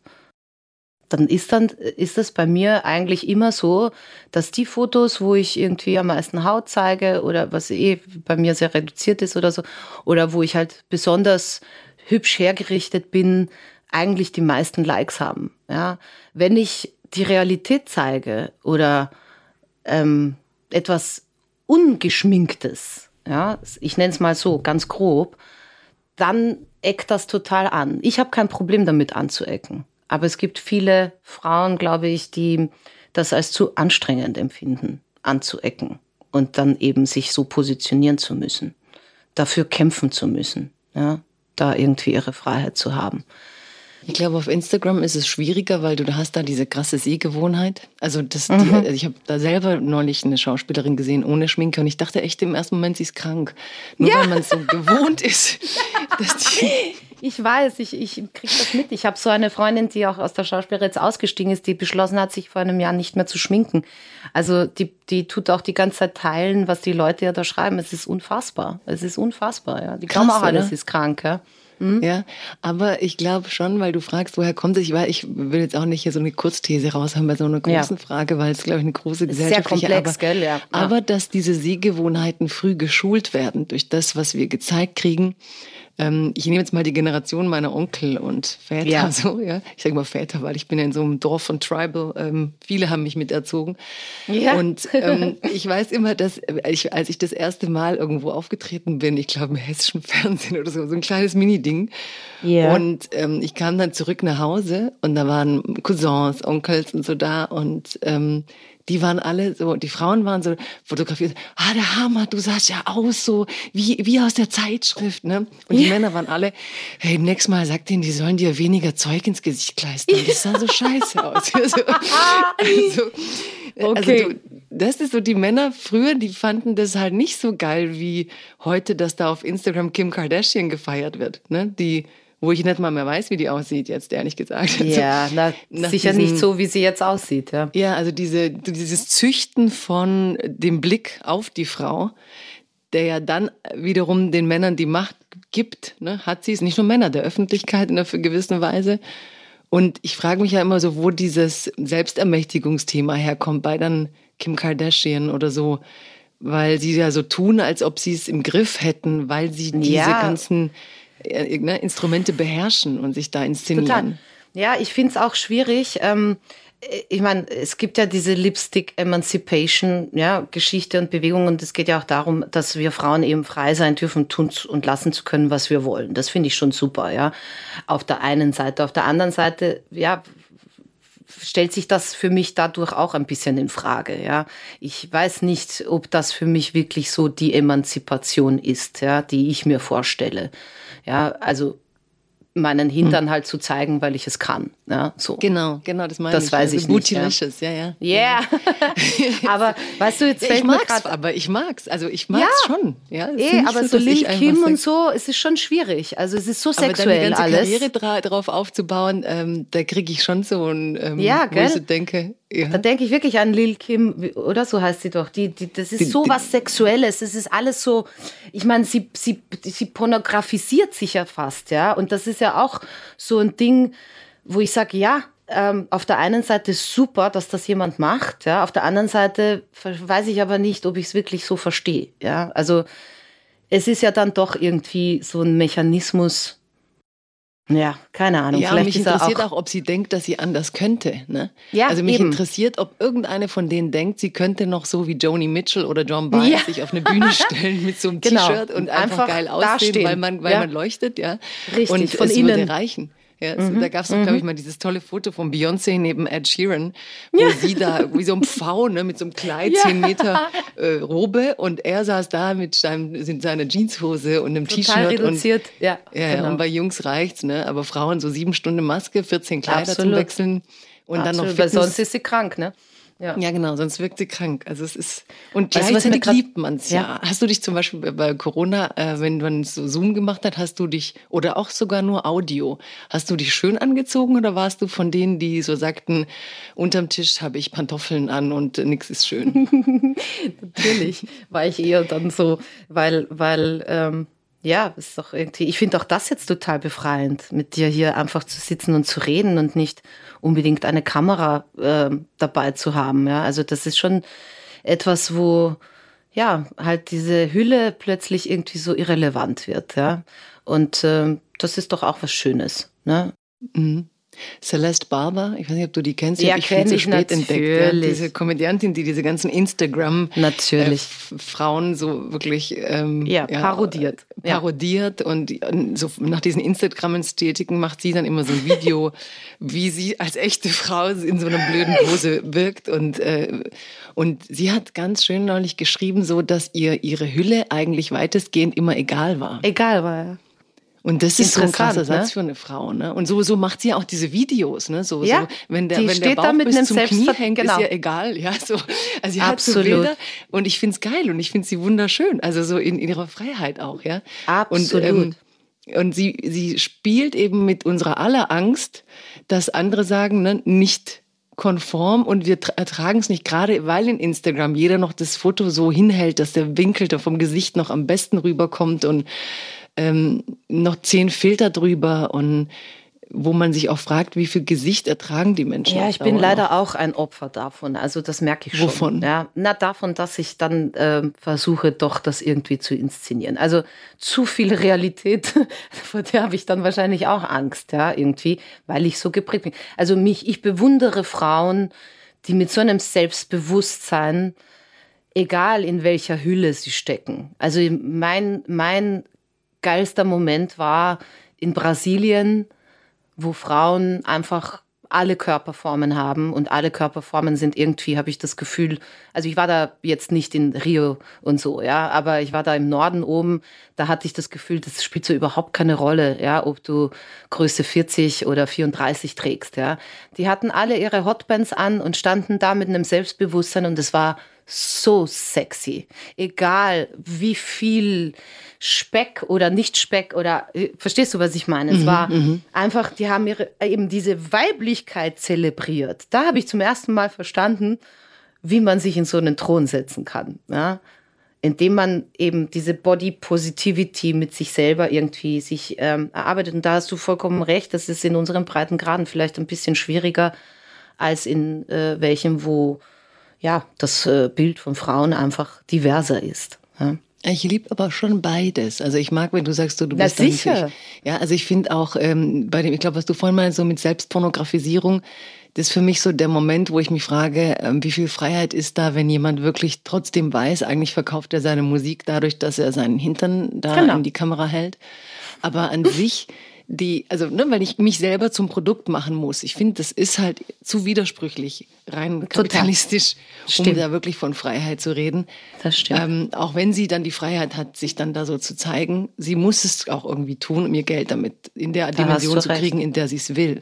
dann ist dann ist es bei mir eigentlich immer so, dass die Fotos, wo ich irgendwie am meisten Haut zeige oder was eh bei mir sehr reduziert ist oder so, oder wo ich halt besonders hübsch hergerichtet bin, eigentlich die meisten Likes haben. Ja, wenn ich die Realität zeige oder ähm, etwas ungeschminktes, ja, ich nenne es mal so ganz grob, dann eckt das total an. Ich habe kein Problem damit anzuecken, aber es gibt viele Frauen, glaube ich, die das als zu anstrengend empfinden, anzuecken und dann eben sich so positionieren zu müssen, dafür kämpfen zu müssen, ja, da irgendwie ihre Freiheit zu haben. Ich glaube, auf Instagram ist es schwieriger, weil du hast da diese krasse Sehgewohnheit. Also, das, Mhm. die, also ich habe da selber neulich eine Schauspielerin gesehen ohne Schminke und ich dachte echt im ersten Moment, sie ist krank. Nur weil man so gewohnt ist, dass die Ich weiß, ich, ich kriege das mit. Ich habe so eine Freundin, die auch aus der Schauspielerei jetzt ausgestiegen ist, die beschlossen hat, sich vor einem Jahr nicht mehr zu schminken. Also die, die tut auch die ganze Zeit teilen, was die Leute ja da schreiben. Es ist unfassbar. Es ist unfassbar, ja. Die glauben Krass, auch alle, oder? sie ist krank, ja. Ja, aber ich glaube schon, weil du fragst, woher kommt es? Ich, ich will jetzt auch nicht hier so eine Kurzthese raushaben bei so einer Ja. großen Frage, weil es, glaube ich, eine große Ist sehr gesellschaftliche komplex, aber, gell? Ja. Ja. aber dass diese Sehgewohnheiten früh geschult werden durch das, was wir gezeigt kriegen. Ähm, ich nehme jetzt mal die Generation meiner Onkel und Väter Ja. so, ja. Ich sage mal Väter, weil ich bin ja in so einem Dorf von Tribal. Ähm, viele haben mich miterzogen. Ja. Und ähm, ich weiß immer, dass ich, als ich das erste Mal irgendwo aufgetreten bin, ich glaube im hessischen Fernsehen oder so, so ein kleines Mini-Ding. Ja. Und ähm, ich kam dann zurück nach Hause und da waren Cousins, Onkels und so da und ähm, die waren alle so, die Frauen waren so fotografiert. Ah, der Hammer, du sahst ja aus so wie, wie aus der Zeitschrift, ne? Und die Männer waren alle, hey, nächstes Mal sag denen, die sollen dir weniger Zeug ins Gesicht kleistern. Das sah so scheiße aus. Also, also, Okay. also das ist so, die Männer früher, die fanden das halt nicht so geil wie heute, dass da auf Instagram Kim Kardashian gefeiert wird, ne? Die, wo ich nicht mal mehr weiß, wie die aussieht jetzt, ehrlich gesagt. Also, Ja, na, sicher diesen- nicht so, wie sie jetzt aussieht, ja. ja, also diese, dieses Züchten von dem Blick auf die Frau, der ja dann wiederum den Männern die Macht gibt, ne, hat sie es, nicht nur Männer, der Öffentlichkeit in einer gewissen Weise. Und ich frage mich ja immer so, wo dieses Selbstermächtigungsthema herkommt bei dann Kim Kardashian oder so, weil sie ja so tun, als ob sie es im Griff hätten, weil sie diese Ja. ganzen ne, Instrumente beherrschen und sich da inszenieren. Total. Ja, ich finde es auch schwierig. Ähm, ich meine, es gibt ja diese Lipstick Emancipation, ja, Geschichte und Bewegung und es geht ja auch darum, dass wir Frauen eben frei sein dürfen, tun und lassen zu können, was wir wollen. Das finde ich schon super, ja. Auf der einen Seite. Auf der anderen Seite, ja, stellt sich das für mich dadurch auch ein bisschen in Frage, ja. Ich weiß nicht, ob das für mich wirklich so die Emanzipation ist, ja, die ich mir vorstelle. Ja, also meinen Hintern hm. halt zu zeigen, weil ich es kann. Ja, so. Genau, genau, das meine das ich. Das weiß also ich Bootylicious, ja, ja. Ja, yeah. aber weißt du, jetzt fällt ich mag's, grad, aber ich mag's, also ich mag's ja. schon. Ja, eh, aber so, so Lil Kim und so, es ist schon schwierig. Also es ist so aber sexuell dann die ganze alles. Karriere drauf aufzubauen, ähm, da kriege ich schon so ein, ähm, ja, gell? wo ich so denke, ja. Da denke ich wirklich an Lil Kim, oder so heißt sie doch. Die, die, das ist die, so die, was Sexuelles. Es ist alles so, ich meine, sie, sie, sie pornografisiert sich ja fast, ja. Und das ist ja auch so ein Ding, wo ich sage, ja, ähm, auf der einen Seite super, dass das jemand macht, ja. Auf der anderen Seite weiß ich aber nicht, ob ich es wirklich so verstehe, ja. Also es ist ja dann doch irgendwie so ein Mechanismus, ja, keine Ahnung. Ja, Vielleicht mich interessiert auch, auch, ob sie denkt, dass sie anders könnte. Ne? Ja, also mich eben. interessiert, ob irgendeine von denen denkt, sie könnte noch so wie Joni Mitchell oder John Baez ja. sich auf eine Bühne stellen mit so einem genau. T-Shirt und einfach, einfach geil aussehen, weil man, weil ja. man leuchtet, ja. Richtig, und von es innen. würde reichen. Ja, mhm. Da gab es, mhm. glaube ich, mal dieses tolle Foto von Beyoncé neben Ed Sheeran, wo ja. sie da wie so ein Pfau, ne, mit so einem Kleid, ja. 10 Meter äh, Robe und er saß da mit, seinem, seiner Jeanshose und einem T-Shirt. reduziert, und, ja. Ja, genau. und bei Jungs reicht's, ne? aber Frauen so sieben Stunden Maske, 14 Kleider Absolut. zum Wechseln und Absolut, dann noch Fitness. Weil sonst ist sie krank, ne? Ja. ja, genau, sonst wirkt sie krank. Also es ist und weißt gleichzeitig grad, liebt man es ja. ja. Hast du dich zum Beispiel bei Corona, äh, wenn man so Zoom gemacht hat, hast du dich oder auch sogar nur Audio, hast du dich schön angezogen oder warst du von denen, die so sagten, unterm Tisch habe ich Pantoffeln an und nichts ist schön? Natürlich war ich eher dann so, weil weil ähm, ja, ist doch irgendwie, ich finde auch das jetzt total befreiend, mit dir hier einfach zu sitzen und zu reden und nicht unbedingt eine Kamera äh, dabei zu haben. Ja, also das ist schon etwas, wo ja halt diese Hülle plötzlich irgendwie so irrelevant wird. Ja, und äh, das ist doch auch was Schönes. Ne? Mhm. Celeste Barber, ich weiß nicht, ob du die kennst, ja, ich viel zu spät natürlich. entdeckt. Ja, diese Komödiantin, die diese ganzen Instagram natürlich äh, so wirklich ähm, ja, ja, parodiert, parodiert und so nach diesen Instagram-Ästhetiken macht sie dann immer so ein Video, wie sie als echte Frau in so einer blöden Pose wirkt und äh, und sie hat ganz schön neulich geschrieben, so dass ihr ihre Hülle eigentlich weitestgehend immer egal war. Egal war. Ja. Und das ist so ein krasser Satz ne? für eine Frau, ne? Und so, so macht sie ja auch diese Videos, ne? So, ja, so wenn der, wenn der Bauch bis zum Knie hängt, genau. ist ja egal, ja. So, also sie hat so Bilder und ich find's geil und ich finde sie wunderschön, also so in, in ihrer Freiheit auch, ja. Absolut. Und, ähm, und sie, sie spielt eben mit unserer aller Angst, dass andere sagen, ne, nicht konform und wir ertragen es nicht, gerade weil in Instagram jeder noch das Foto so hinhält, dass der Winkel da vom Gesicht noch am besten rüberkommt und ähm, noch zehn Filter drüber und wo man sich auch fragt, wie viel Gesicht ertragen die Menschen. Ja, ich bin leider auch ein Opfer davon. Also das merke ich schon. Wovon? Ja, na davon, dass ich dann äh, versuche, doch das irgendwie zu inszenieren. Also zu viel Realität, vor der habe ich dann wahrscheinlich auch Angst, ja, irgendwie, weil ich so geprägt bin. Also mich, ich bewundere Frauen, die mit so einem Selbstbewusstsein, egal in welcher Hülle sie stecken. Also mein, mein geilster Moment war in Brasilien, wo Frauen einfach alle Körperformen haben und alle Körperformen sind irgendwie, habe ich das Gefühl, also ich war da jetzt nicht in Rio und so, ja, aber ich war da im Norden oben, da hatte ich das Gefühl, das spielt so überhaupt keine Rolle, ja, ob du Größe 40 oder 34 trägst, ja. Die hatten alle ihre Hotbands an und standen da mit einem Selbstbewusstsein und es war so sexy. Egal wie viel Speck oder nicht Speck oder äh, verstehst du, was ich meine? Es mhm, war mhm. einfach, die haben ihre, eben diese Weiblichkeit zelebriert. Da habe ich zum ersten Mal verstanden, wie man sich in so einen Thron setzen kann. Ja? Indem man eben diese Body Positivity mit sich selber irgendwie sich ähm, erarbeitet. Und da hast du vollkommen recht, das ist in unseren Breitengraden vielleicht ein bisschen schwieriger als in äh, welchem, wo ja das äh, Bild von Frauen einfach diverser ist. Ja? Ich liebe aber schon beides. Also ich mag, wenn du sagst, du, du Na, bist sicher. Dann nicht, ja, also ich finde auch ähm, bei dem, ich glaube, was du vorhin meinst, so mit Selbstpornografisierung, das ist für mich so der Moment, wo ich mich frage, ähm, wie viel Freiheit ist da, wenn jemand wirklich trotzdem weiß, eigentlich verkauft er seine Musik dadurch, dass er seinen Hintern da Genau. in die Kamera hält. Aber an sich die, also ne, wenn ich mich selber zum Produkt machen muss, ich finde, das ist halt zu widersprüchlich, rein kapitalistisch, um Stimmt. da wirklich von Freiheit zu reden. Das stimmt. Ähm, auch wenn sie dann die Freiheit hat, sich dann da so zu zeigen, sie muss es auch irgendwie tun, um ihr Geld damit in der hast Dimension zu kriegen, in der sie es will.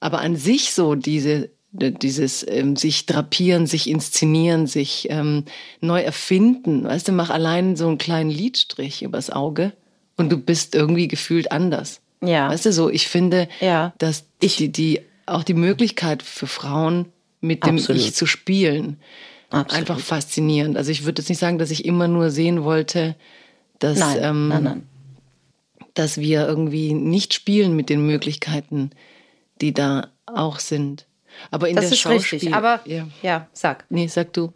Aber an sich so diese dieses ähm, sich drapieren, sich inszenieren, sich ähm, neu erfinden. Weißt du, mach allein so einen kleinen Lidstrich übers Auge und du bist irgendwie gefühlt anders. Ja. Weißt du, so ich finde, Ja. dass die, die auch die Möglichkeit für Frauen mit dem Absolut. Ich zu spielen Absolut. einfach faszinierend. Also ich würde jetzt nicht sagen, dass ich immer nur sehen wollte, dass nein, ähm, nein, nein. dass wir irgendwie nicht spielen mit den Möglichkeiten, die da auch sind. Aber in Das der ist Schauspiel, richtig. Aber ja. ja, sag. Nee, sag du.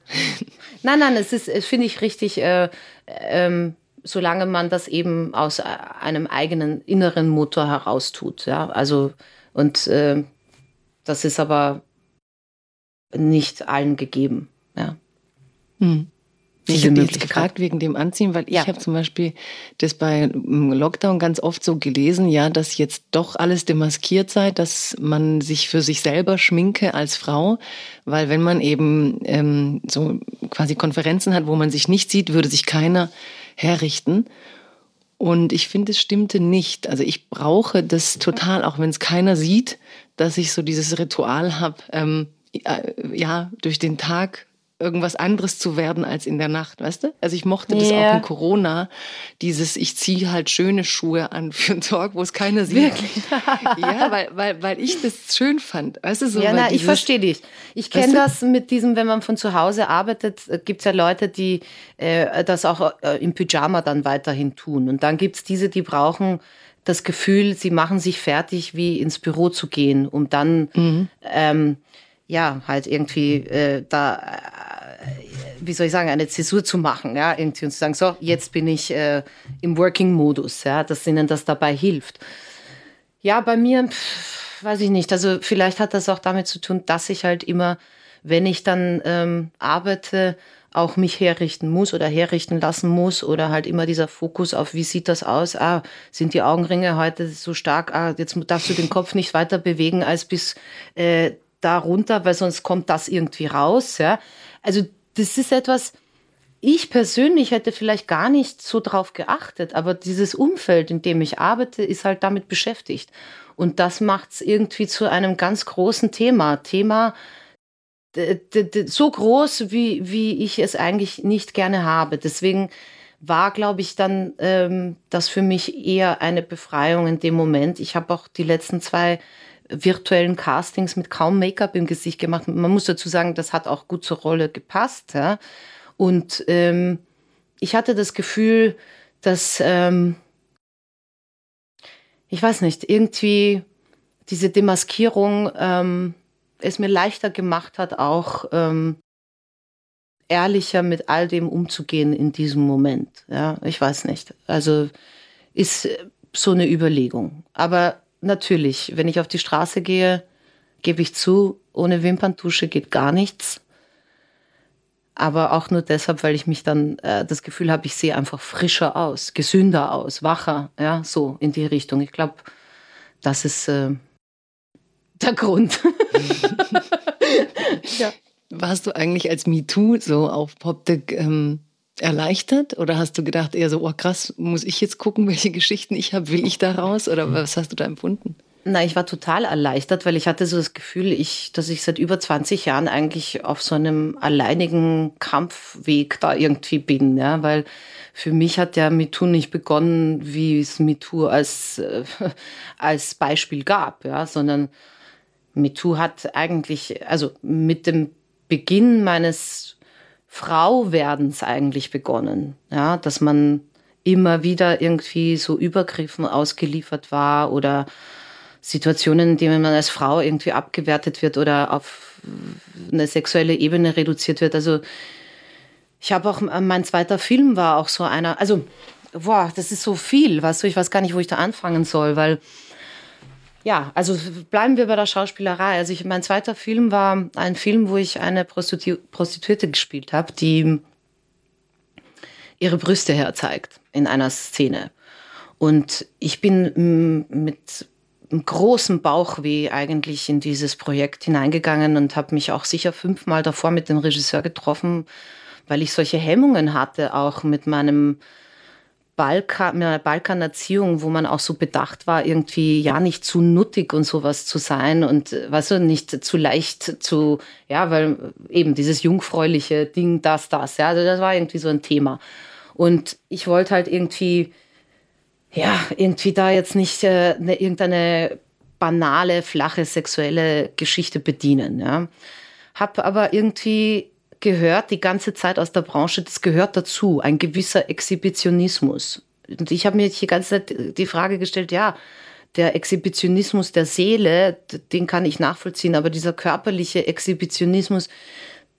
Nein, nein, es ist, es finde ich richtig, äh, ähm, solange man das eben aus einem eigenen inneren Motor heraus tut. Ja, also, und äh, das ist aber nicht allen gegeben. Ja. Hm. Ich habe jetzt gefragt wegen dem Anziehen, weil ich Ja. habe zum Beispiel das bei im Lockdown ganz oft so gelesen, ja, dass jetzt doch alles demaskiert sei, dass man sich für sich selber schminke als Frau, weil wenn man eben ähm, so quasi Konferenzen hat, wo man sich nicht sieht, würde sich keiner herrichten. Und ich finde, es stimmte nicht. Also ich brauche das total, auch wenn es keiner sieht, dass ich so dieses Ritual habe, ähm, äh, ja, durch den Tag irgendwas anderes zu werden als in der Nacht, weißt du? Also ich mochte das auch in Corona, dieses, ich ziehe halt schöne Schuhe an für einen Talk, wo es keiner sieht. Wirklich? ja, weil, weil, weil ich das schön fand. Weißt du, so, ja, na, ich dieses- verstehe dich. Ich kenne du? das mit diesem, wenn man von zu Hause arbeitet, gibt es ja Leute, die äh, das auch äh, im Pyjama dann weiterhin tun. Und dann gibt es diese, die brauchen das Gefühl, sie machen sich fertig, wie ins Büro zu gehen, um dann Mhm. ähm, ja halt irgendwie äh, da, äh, wie soll ich sagen, eine Zäsur zu machen, ja, irgendwie und zu sagen, so, jetzt bin ich äh, im Working-Modus, ja, dass ihnen das dabei hilft. Ja, bei mir, pff, weiß ich nicht. Also vielleicht hat das auch damit zu tun, dass ich halt immer, wenn ich dann ähm, arbeite, auch mich herrichten muss oder herrichten lassen muss oder halt immer dieser Fokus auf, wie sieht das aus? Ah, sind die Augenringe heute so stark? Ah, jetzt darfst du den Kopf nicht weiter bewegen als bis äh, da runter, weil sonst kommt das irgendwie raus. Ja, also das ist etwas. Ich persönlich hätte vielleicht gar nicht so drauf geachtet, aber dieses Umfeld, in dem ich arbeite, ist halt damit beschäftigt. Und das macht es irgendwie zu einem ganz großen Thema. Thema so groß, wie, wie ich es eigentlich nicht gerne habe. Deswegen war, glaube ich, dann ähm, das für mich eher eine Befreiung in dem Moment. Ich habe auch die letzten zwei virtuellen Castings mit kaum Make-up im Gesicht gemacht. Man muss dazu sagen, das hat auch gut zur Rolle gepasst. Ja? Und ähm, ich hatte das Gefühl, dass ähm, ich weiß nicht, irgendwie diese Demaskierung ähm, es mir leichter gemacht hat, auch ähm, ehrlicher mit all dem umzugehen in diesem Moment. Ja, ich weiß nicht. Also ist so eine Überlegung. Aber natürlich, wenn ich auf die Straße gehe, gebe ich zu, ohne Wimperntusche geht gar nichts. Aber auch nur deshalb, weil ich mich dann äh, das Gefühl habe, ich sehe einfach frischer aus, gesünder aus, wacher, ja, so in die Richtung. Ich glaube, das ist äh, der Grund. ja. Warst du eigentlich als MeToo so aufpoppte ähm, erleichtert? Oder hast du gedacht eher so, oh krass, muss ich jetzt gucken, welche Geschichten ich habe? Will ich da raus? Oder was hast du da empfunden? Na, ich war total erleichtert, weil ich hatte so das Gefühl, ich, dass ich seit über 20 Jahren eigentlich auf so einem alleinigen Kampfweg da irgendwie bin, ja, weil für mich hat ja MeToo nicht begonnen, wie es MeToo als, äh, als Beispiel gab, ja, sondern MeToo hat eigentlich, also mit dem Beginn meines Frauwerdens eigentlich begonnen, ja, dass man immer wieder irgendwie so Übergriffen ausgeliefert war oder Situationen, in denen man als Frau irgendwie abgewertet wird oder auf eine sexuelle Ebene reduziert wird. Also ich habe auch, mein zweiter Film war auch so einer, also, boah, das ist so viel, weißt du, ich weiß gar nicht, wo ich da anfangen soll, weil, ja, also bleiben wir bei der Schauspielerei. Also ich, mein zweiter Film war ein Film, wo ich eine Prostitu Prostituierte gespielt habe, die ihre Brüste herzeigt in einer Szene. Und ich bin mit einem großen Bauchweh eigentlich in dieses Projekt hineingegangen und habe mich auch sicher fünfmal davor mit dem Regisseur getroffen, weil ich solche Hemmungen hatte, auch mit meinem Balkan, einer Balkanerziehung, wo man auch so bedacht war, irgendwie ja nicht zu nuttig und sowas zu sein und weißt du, nicht zu leicht zu, ja, weil eben dieses jungfräuliche Ding, das, das, ja, also das war irgendwie so ein Thema. Und ich wollte halt irgendwie, ja, irgendwie da jetzt nicht äh, ne, irgendeine banale, flache sexuelle Geschichte bedienen, ja. Hab aber irgendwie gehört die ganze Zeit aus der Branche, das gehört dazu, ein gewisser Exhibitionismus. Und ich habe mir die ganze Zeit die Frage gestellt, ja, der Exhibitionismus der Seele, den kann ich nachvollziehen, aber dieser körperliche Exhibitionismus,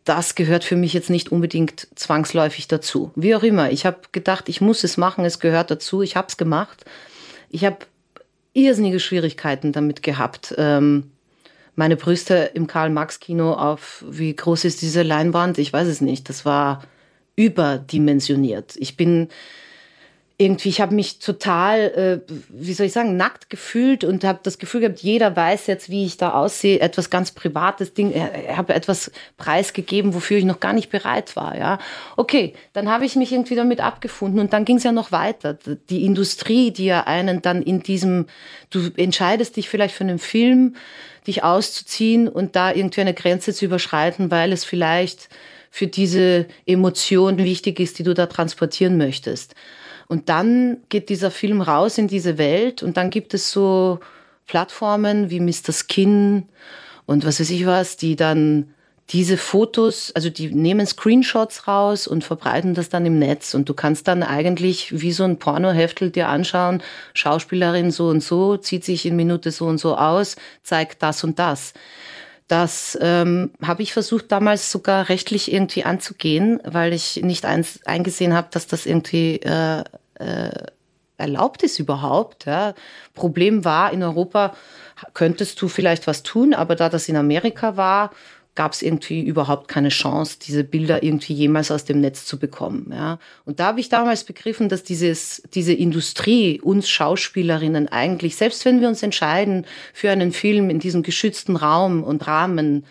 das gehört für mich jetzt nicht unbedingt zwangsläufig dazu. Wie auch immer, ich habe gedacht, ich muss es machen, es gehört dazu, ich habe es gemacht. Ich habe irrsinnige Schwierigkeiten damit gehabt, ähm, meine Brüste im Karl-Marx-Kino auf, wie groß ist diese Leinwand? Ich weiß es nicht. Das war überdimensioniert. Ich bin irgendwie, ich habe mich total, äh, wie soll ich sagen, nackt gefühlt und habe das Gefühl gehabt, jeder weiß jetzt, wie ich da aussehe, etwas ganz Privates Ding, ich habe etwas preisgegeben, wofür ich noch gar nicht bereit war, ja. Okay, dann habe ich mich irgendwie damit abgefunden und dann ging es ja noch weiter. Die Industrie, die ja einen dann in diesem, du entscheidest dich vielleicht für einen Film, dich auszuziehen und da irgendwie eine Grenze zu überschreiten, weil es vielleicht für diese Emotion wichtig ist, die du da transportieren möchtest. Und dann geht dieser Film raus in diese Welt und dann gibt es so Plattformen wie Mr. Skin und was weiß ich was, die dann diese Fotos, also die nehmen Screenshots raus und verbreiten das dann im Netz und du kannst dann eigentlich wie so ein Pornoheftel dir anschauen, Schauspielerin so und so, zieht sich in Minute so und so aus, zeigt das und das. Das ähm, habe ich versucht damals sogar rechtlich irgendwie anzugehen, weil ich nicht eins, eingesehen habe, dass das irgendwie äh, äh, erlaubt ist überhaupt. Ja. Problem war, in Europa könntest du vielleicht was tun, aber da das in Amerika war, gab es irgendwie überhaupt keine Chance, diese Bilder irgendwie jemals aus dem Netz zu bekommen. Ja. Und da habe ich damals begriffen, dass dieses, diese Industrie uns Schauspielerinnen eigentlich, selbst wenn wir uns entscheiden für einen Film in diesem geschützten Raum und Rahmen,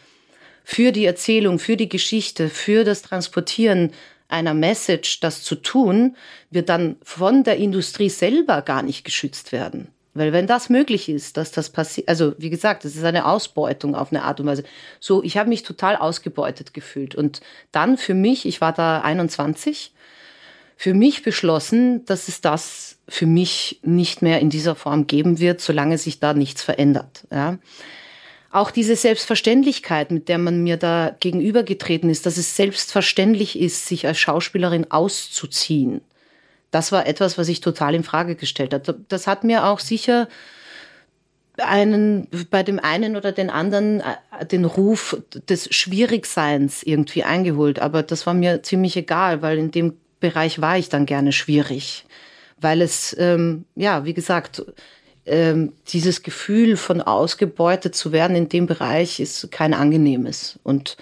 für die Erzählung, für die Geschichte, für das Transportieren einer Message, das zu tun, wir dann von der Industrie selber gar nicht geschützt werden. Weil wenn das möglich ist, dass das passiert, also wie gesagt, das ist eine Ausbeutung auf eine Art und Weise. So, ich habe mich total ausgebeutet gefühlt. Und dann für mich, ich war da 21, für mich beschlossen, dass es das für mich nicht mehr in dieser Form geben wird, solange sich da nichts verändert. Ja. Auch diese Selbstverständlichkeit, mit der man mir da gegenübergetreten ist, dass es selbstverständlich ist, sich als Schauspielerin auszuziehen das war etwas, was ich total in Frage gestellt habe. Das hat mir auch sicher einen, bei dem einen oder den anderen äh, den Ruf des Schwierigseins irgendwie eingeholt. Aber das war mir ziemlich egal, weil in dem Bereich war ich dann gerne schwierig. Weil es, ähm, ja, wie gesagt, ähm, dieses Gefühl von ausgebeutet zu werden in dem Bereich ist kein angenehmes. Und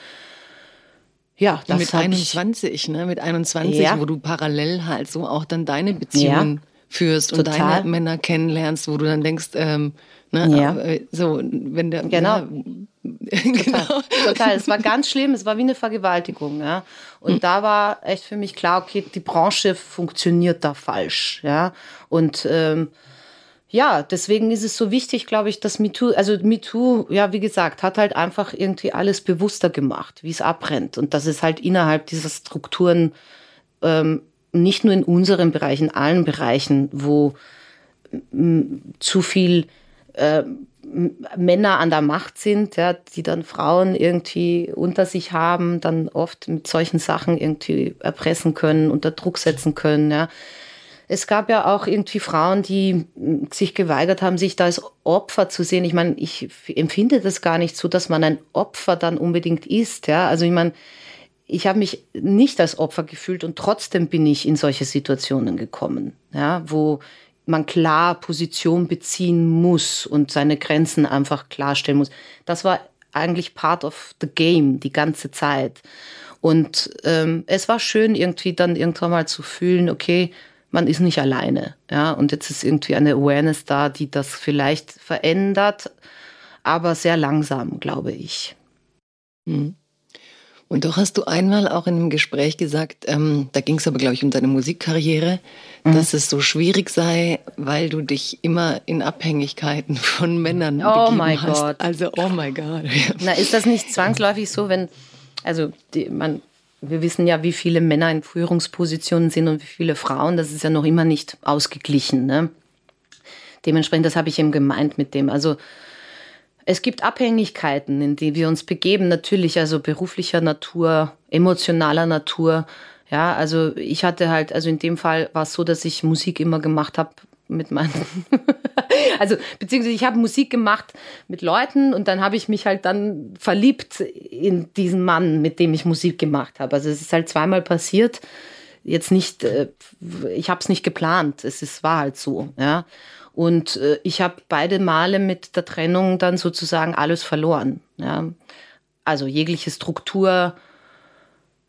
ja, das mit 21, ich, ne? Mit 21, ja. wo du parallel halt so auch dann deine Beziehungen ja. führst und Total. deine Männer kennenlernst, wo du dann denkst, ähm, ne, ja. Äh, so, wenn der genau. genau. Total. Es war ganz schlimm, es war wie eine Vergewaltigung, ja. Und mhm. da war echt für mich klar, okay, die Branche funktioniert da falsch, ja. Und ähm, ja, deswegen ist es so wichtig, glaube ich, dass MeToo, also MeToo, ja, wie gesagt, hat halt einfach irgendwie alles bewusster gemacht, wie es abbrennt. Und dass es halt innerhalb dieser Strukturen, ähm, nicht nur in unseren Bereichen, in allen Bereichen, wo zu viel äh, Männer an der Macht sind, ja, die dann Frauen irgendwie unter sich haben, dann oft mit solchen Sachen irgendwie erpressen können, unter Druck setzen können, ja es gab ja auch irgendwie Frauen, die sich geweigert haben, sich da als Opfer zu sehen. Ich meine, ich empfinde das gar nicht so, dass man ein Opfer dann unbedingt ist. Ja, also ich meine, ich habe mich nicht als Opfer gefühlt und trotzdem bin ich in solche Situationen gekommen, ja, wo man klar Position beziehen muss und seine Grenzen einfach klarstellen muss. Das war eigentlich part of the game die ganze Zeit. Und ähm, es war schön, irgendwie dann irgendwann mal zu fühlen, okay, man ist nicht alleine. Ja, und jetzt ist irgendwie eine Awareness da, die das vielleicht verändert, aber sehr langsam, glaube ich. Mhm. Und doch hast du einmal auch in einem Gespräch gesagt, ähm, da ging es aber, glaube ich, um deine Musikkarriere, mhm. dass es so schwierig sei, weil du dich immer in Abhängigkeiten von Männern oh mein hast. Gott. Also, oh mein Gott. Na, ist das nicht zwangsläufig so, wenn, also die, man, wir wissen ja, wie viele Männer in Führungspositionen sind und wie viele Frauen, das ist ja noch immer nicht ausgeglichen. Ne? Dementsprechend, das habe ich eben gemeint mit dem. Also es gibt Abhängigkeiten, in die wir uns begeben, natürlich, also beruflicher Natur, emotionaler Natur. Ja, also ich hatte halt, also in dem Fall war es so, dass ich Musik immer gemacht habe mit meinen, also beziehungsweise ich habe Musik gemacht mit Leuten und dann habe ich mich halt dann verliebt in diesen Mann, mit dem ich Musik gemacht habe. Also es ist halt zweimal passiert. Jetzt nicht, äh, ich habe es nicht geplant. Es ist, war halt so, ja. Und äh, ich habe beide Male mit der Trennung dann sozusagen alles verloren. Ja. Also jegliche Struktur,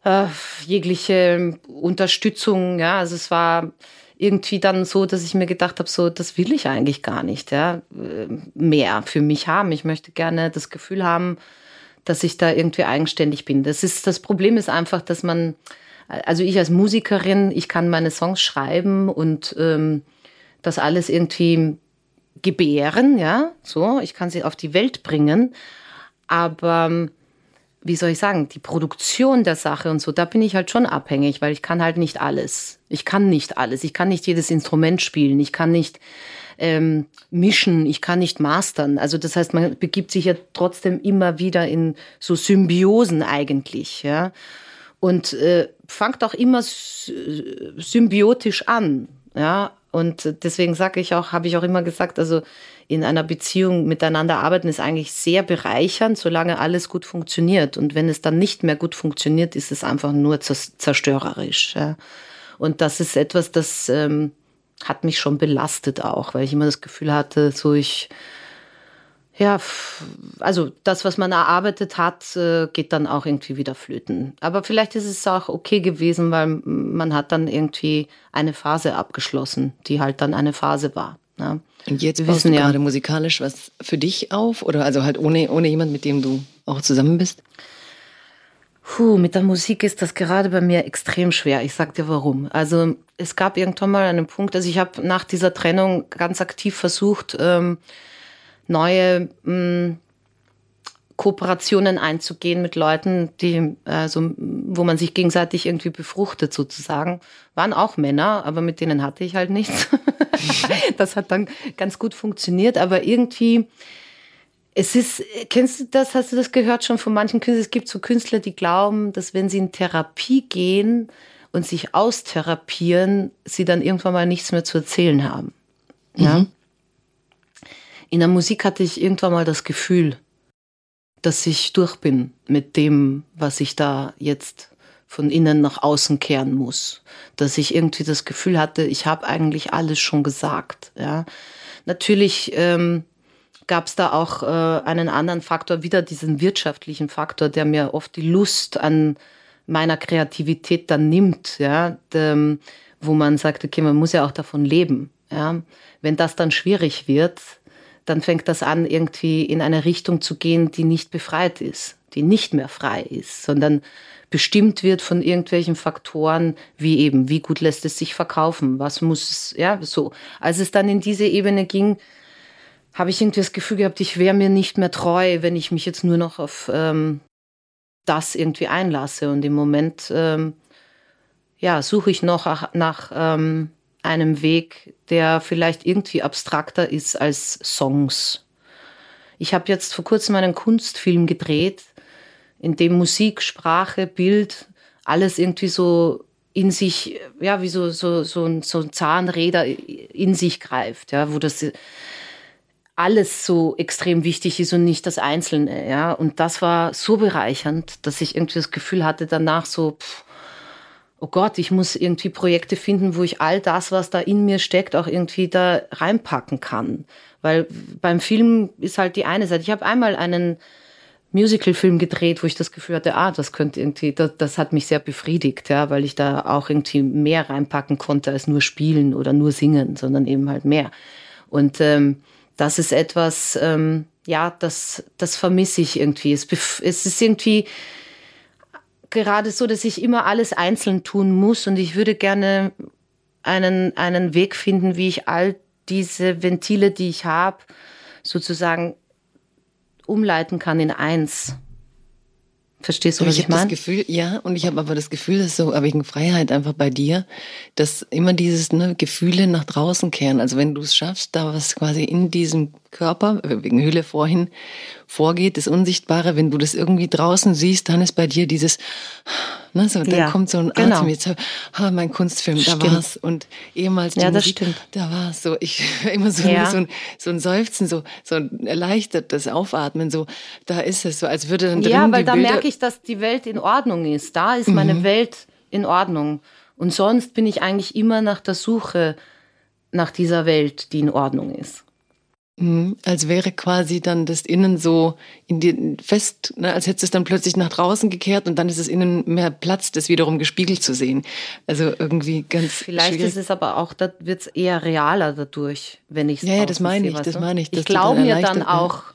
äh, jegliche Unterstützung. Ja. Also es war irgendwie dann so, dass ich mir gedacht habe, so das will ich eigentlich gar nicht. Ja. Äh, mehr für mich haben. Ich möchte gerne das Gefühl haben, dass ich da irgendwie eigenständig bin. Das ist das Problem ist einfach, dass man also ich als Musikerin, ich kann meine Songs schreiben und ähm, das alles irgendwie gebären, ja, so, ich kann sie auf die Welt bringen, aber ähm, wie soll ich sagen, die Produktion der Sache und so, da bin ich halt schon abhängig, weil ich kann halt nicht alles. Ich kann nicht alles. Ich kann nicht jedes Instrument spielen. Ich kann nicht ähm, mischen. Ich kann nicht mastern. Also das heißt, man begibt sich ja trotzdem immer wieder in so Symbiosen eigentlich, ja. Und äh, fangt auch immer symbiotisch an, ja. Und deswegen sage ich auch, habe ich auch immer gesagt, also in einer Beziehung miteinander arbeiten ist eigentlich sehr bereichernd, solange alles gut funktioniert. Und wenn es dann nicht mehr gut funktioniert, ist es einfach nur zerstörerisch. Ja. Und das ist etwas, das ähm, hat mich schon belastet auch, weil ich immer das Gefühl hatte, so ich ja, also das, was man erarbeitet hat, äh, geht dann auch irgendwie wieder flöten. Aber vielleicht ist es auch okay gewesen, weil man hat dann irgendwie eine Phase abgeschlossen, die halt dann eine Phase war. Ja. Und jetzt baust du ja, gerade musikalisch was für dich auf oder also halt ohne, ohne jemand, mit dem du auch zusammen bist? Puh, mit der Musik ist das gerade bei mir extrem schwer. Ich sag dir warum. Also es gab irgendwann mal einen Punkt, also ich habe nach dieser Trennung ganz aktiv versucht, ähm, neue mh, hm, Kooperationen einzugehen mit Leuten, die, also, wo man sich gegenseitig irgendwie befruchtet sozusagen. Waren auch Männer, aber mit denen hatte ich halt nichts. das hat dann ganz gut funktioniert, aber irgendwie, es ist, kennst du das, hast du das gehört schon von manchen Künstlern? Es gibt so Künstler, die glauben, dass wenn sie in Therapie gehen und sich austherapieren, sie dann irgendwann mal nichts mehr zu erzählen haben. Ja. Mhm. In der Musik hatte ich irgendwann mal das Gefühl, dass ich durch bin mit dem, was ich da jetzt von innen nach außen kehren muss. Dass ich irgendwie das Gefühl hatte, ich habe eigentlich alles schon gesagt. Ja. Natürlich ähm, gab es da auch äh, einen anderen Faktor, wieder diesen wirtschaftlichen Faktor, der mir oft die Lust an meiner Kreativität dann nimmt, ja, dem, wo man sagt, okay, man muss ja auch davon leben. Ja. Wenn das dann schwierig wird, dann fängt das an, irgendwie in eine Richtung zu gehen, die nicht befreit ist, die nicht mehr frei ist, sondern bestimmt wird von irgendwelchen Faktoren, wie eben, wie gut lässt es sich verkaufen, was muss es, ja, so. Als es dann in diese Ebene ging, habe ich irgendwie das Gefühl gehabt, ich wäre mir nicht mehr treu, wenn ich mich jetzt nur noch auf ähm, das irgendwie einlasse. Und im Moment, ähm, ja, suche ich noch nach ähm, einem Weg, der vielleicht irgendwie abstrakter ist als Songs. Ich habe jetzt vor kurzem einen Kunstfilm gedreht, in dem Musik, Sprache, Bild, alles irgendwie so in sich, ja, wie so, so, so, so Zahnräder in sich greift, ja, wo das alles so extrem wichtig ist und nicht das Einzelne, ja. Und das war so bereichernd, dass ich irgendwie das Gefühl hatte danach so, pff, oh Gott, ich muss irgendwie Projekte finden, wo ich all das, was da in mir steckt, auch irgendwie da reinpacken kann. Weil beim Film ist halt die eine Seite. Ich habe einmal einen Musical-Film gedreht, wo ich das Gefühl hatte, ah, das könnte irgendwie, das, das hat mich sehr befriedigt, ja, weil ich da auch irgendwie mehr reinpacken konnte als nur spielen oder nur singen, sondern eben halt mehr. Und ähm, das ist etwas, ähm, ja, das, das vermisse ich irgendwie. Es, es ist irgendwie gerade so, dass ich immer alles einzeln tun muss und ich würde gerne einen, einen Weg finden, wie ich all diese Ventile, die ich habe, sozusagen umleiten kann in eins. Verstehst du, was ich, ich meine? Das Gefühl, ja, und ich habe aber das Gefühl, dass so wegen Freiheit einfach bei dir, dass immer dieses ne, Gefühle nach draußen kehren. Also wenn du es schaffst, da was quasi in diesem Körper, wegen Hülle vorhin, vorgeht, das Unsichtbare, wenn du das irgendwie draußen siehst, dann ist bei dir dieses, ne, so, dann ja, kommt so ein genau. Atem, jetzt, ah, mein Kunstfilm, stimmt. da war's. Und ehemals ja, das Musik, stimmt. da war's so. Ich immer so, ja. so, ein, so ein Seufzen, so, so ein erleichtertes Aufatmen, so, da ist es so, als würde dann drin Ja, weil da Bilder merke ich, dass die Welt in Ordnung ist. Da ist meine mhm. Welt in Ordnung. Und sonst bin ich eigentlich immer nach der Suche nach dieser Welt, die in Ordnung ist. Mhm, als wäre quasi dann das Innen so in die fest, ne, als hätte es dann plötzlich nach draußen gekehrt und dann ist es innen mehr Platz, das wiederum gespiegelt zu sehen. Also irgendwie ganz. Vielleicht schwierig. ist es aber auch, da wird es eher realer dadurch, wenn ich es Ja, ja, das meine ich, das meine ich. Ich glaube mir dann auch,